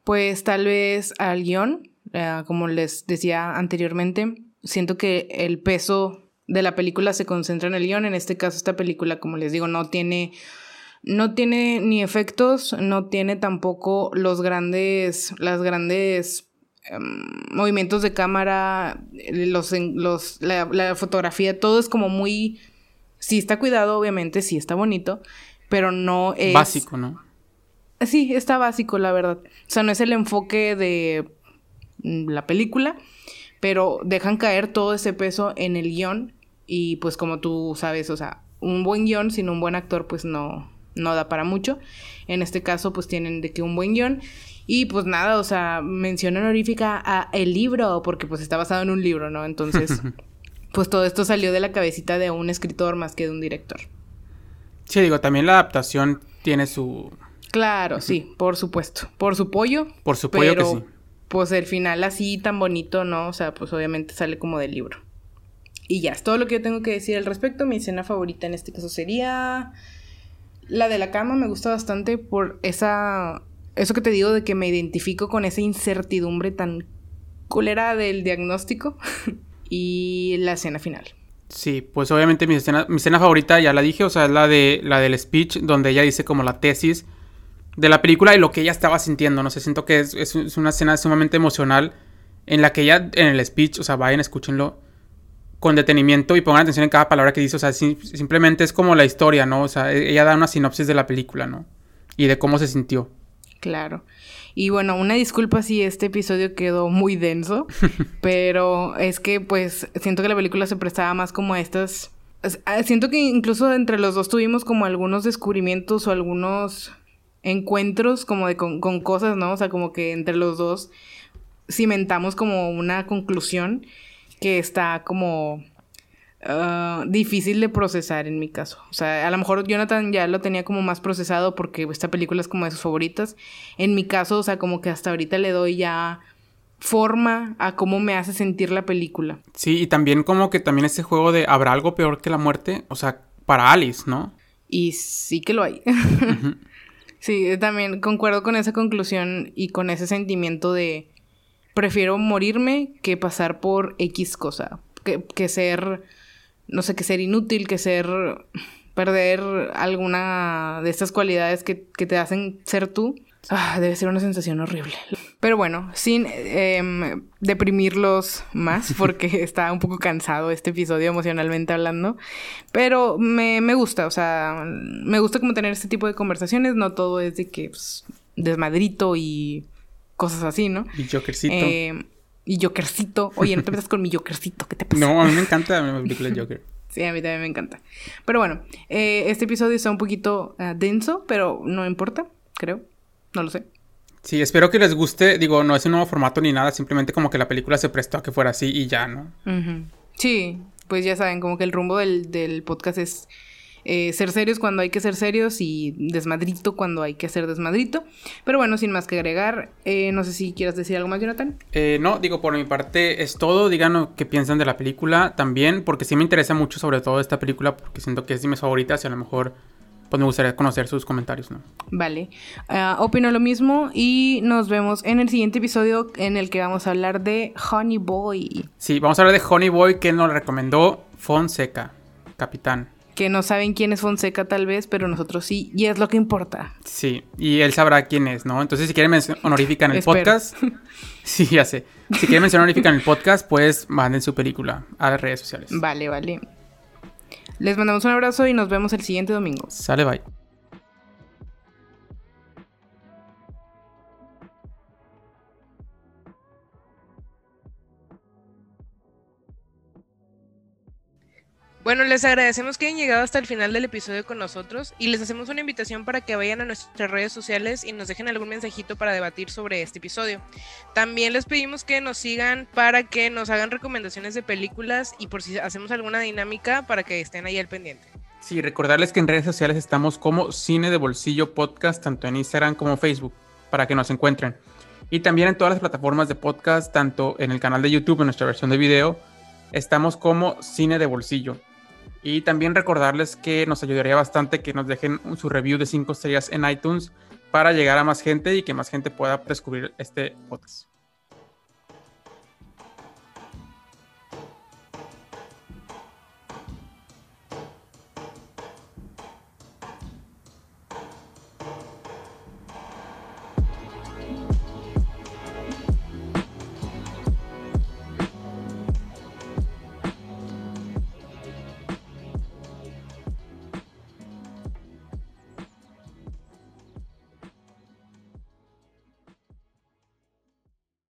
Speaker 2: pues tal vez al guion, eh, como les decía anteriormente, siento que el peso de la película se concentra en el guion. En este caso, esta película, como les digo, no tiene no tiene ni efectos, no tiene tampoco los grandes, las grandes em, movimientos de cámara, eh, los, los, la, la fotografía, todo es como muy, sí está cuidado, obviamente, sí está bonito, pero no es...
Speaker 1: Básico, ¿no?
Speaker 2: Sí, está básico, la verdad. O sea, no es el enfoque de mm, la película, pero dejan caer todo ese peso en el guion y pues como tú sabes, o sea, un buen guion sin un buen actor pues no, no da para mucho. En este caso pues tienen de que un buen guion y pues nada, o sea, mención honorífica a el libro porque pues está basado en un libro, ¿no? Entonces pues todo esto salió de la cabecita de un escritor más que de un director.
Speaker 1: Sí, digo, también la adaptación tiene su...
Speaker 2: Claro, sí, por supuesto. Por su pollo.
Speaker 1: Por su pollo que sí.
Speaker 2: Pues el final así tan bonito, ¿no? O sea, pues obviamente sale como del libro. Y ya, es todo lo que yo tengo que decir al respecto. Mi escena favorita en este caso sería la de la cama. Me gusta bastante por esa... Eso que te digo de que me identifico con esa incertidumbre tan culera del diagnóstico. y la escena final.
Speaker 1: Sí, pues obviamente mi escena, mi escena favorita ya la dije, o sea, es la de la del speech, donde ella dice como la tesis de la película y lo que ella estaba sintiendo, no sé, siento que es, es, es una escena sumamente emocional en la que ella en el speech, o sea, vayan, escúchenlo con detenimiento y pongan atención en cada palabra que dice, o sea, simplemente es como la historia, ¿no? O sea, e, ella da una sinopsis de la película, ¿no? Y de cómo se sintió.
Speaker 2: Claro. Y bueno, una disculpa si este episodio quedó muy denso, pero es que pues siento que la película se prestaba más como a estas... Siento que incluso entre los dos tuvimos como algunos descubrimientos o algunos encuentros como de con, con cosas, ¿no? O sea, como que entre los dos cimentamos como una conclusión que está como ah, difícil de procesar en mi caso. O sea, a lo mejor Jonathan ya lo tenía como más procesado porque esta película es como de sus favoritas. En mi caso, o sea, como que hasta ahorita le doy ya forma a cómo me hace sentir la película.
Speaker 1: Sí, y también como que también ese juego de ¿habrá algo peor que la muerte? O sea, para Alice, ¿no?
Speaker 2: Y sí que lo hay. sí, también concuerdo con esa conclusión y con ese sentimiento de prefiero morirme que pasar por X cosa. Que, ser, no sé, que ser inútil, que ser, perder alguna de estas cualidades que, te hacen ser tú. Ah, debe ser una sensación horrible. Pero bueno, sin em, deprimirlos más, porque está un poco cansado este episodio emocionalmente hablando. Pero me, gusta, o sea, me gusta como tener este tipo de conversaciones. No todo es de que pues, desmadrito y cosas así, ¿no?
Speaker 1: Y Jokercito.
Speaker 2: Eh, y Jokercito. Oye, no te metas con mi Jokercito, ¿qué te pasa?
Speaker 1: No, a mí me encanta la película Joker.
Speaker 2: sí, a mí también me encanta. Pero bueno, eh, este episodio está un poquito ah, denso, pero no importa, creo. No lo sé.
Speaker 1: Sí, espero que les guste. Digo, no es un nuevo formato ni nada, simplemente como que la película se prestó a que fuera así y ya, ¿no?
Speaker 2: Sí, pues ya saben, como que el rumbo del, del podcast es eh, ser serios cuando hay que ser serios y desmadrito cuando hay que hacer desmadrito. Pero bueno, sin más que agregar, eh, no sé si quieras decir algo más, Jonathan.
Speaker 1: Eh, no, digo, por mi parte es todo. Díganos qué piensan de la película también, porque sí me interesa mucho sobre todo esta película, porque siento que es de mis favoritas y a lo mejor pues me gustaría conocer sus comentarios, ¿no?
Speaker 2: Vale. Ah, opino lo mismo y nos vemos en el siguiente episodio en el que vamos a hablar de Honey Boy.
Speaker 1: Sí, vamos a hablar de Honey Boy que nos recomendó Fonseca, capitán
Speaker 2: que no saben quién es Fonseca tal vez, pero nosotros sí, y es lo que importa.
Speaker 1: Sí, y él sabrá quién es, ¿no? Entonces, si quieren mención honorífica en el podcast, sí, ya sé. Si quieren mención honorífica en el podcast, pues manden su película a las redes sociales.
Speaker 2: Vale, vale. Les mandamos un abrazo y nos vemos el siguiente domingo.
Speaker 1: Sale, bye.
Speaker 3: Bueno, les agradecemos que hayan llegado hasta el final del episodio con nosotros y les hacemos una invitación para que vayan a nuestras redes sociales y nos dejen algún mensajito para debatir sobre este episodio. También les pedimos que nos sigan para que nos hagan recomendaciones de películas y por si hacemos alguna dinámica para que estén ahí al pendiente.
Speaker 1: Sí, recordarles que en redes sociales estamos como Cine de Bolsillo Podcast, tanto en Instagram como Facebook, para que nos encuentren. Y también en todas las plataformas de podcast, tanto en el canal de YouTube, en nuestra versión de video, estamos como Cine de Bolsillo. Y también recordarles que nos ayudaría bastante que nos dejen su review de 5 estrellas en iTunes para llegar a más gente y que más gente pueda descubrir este podcast.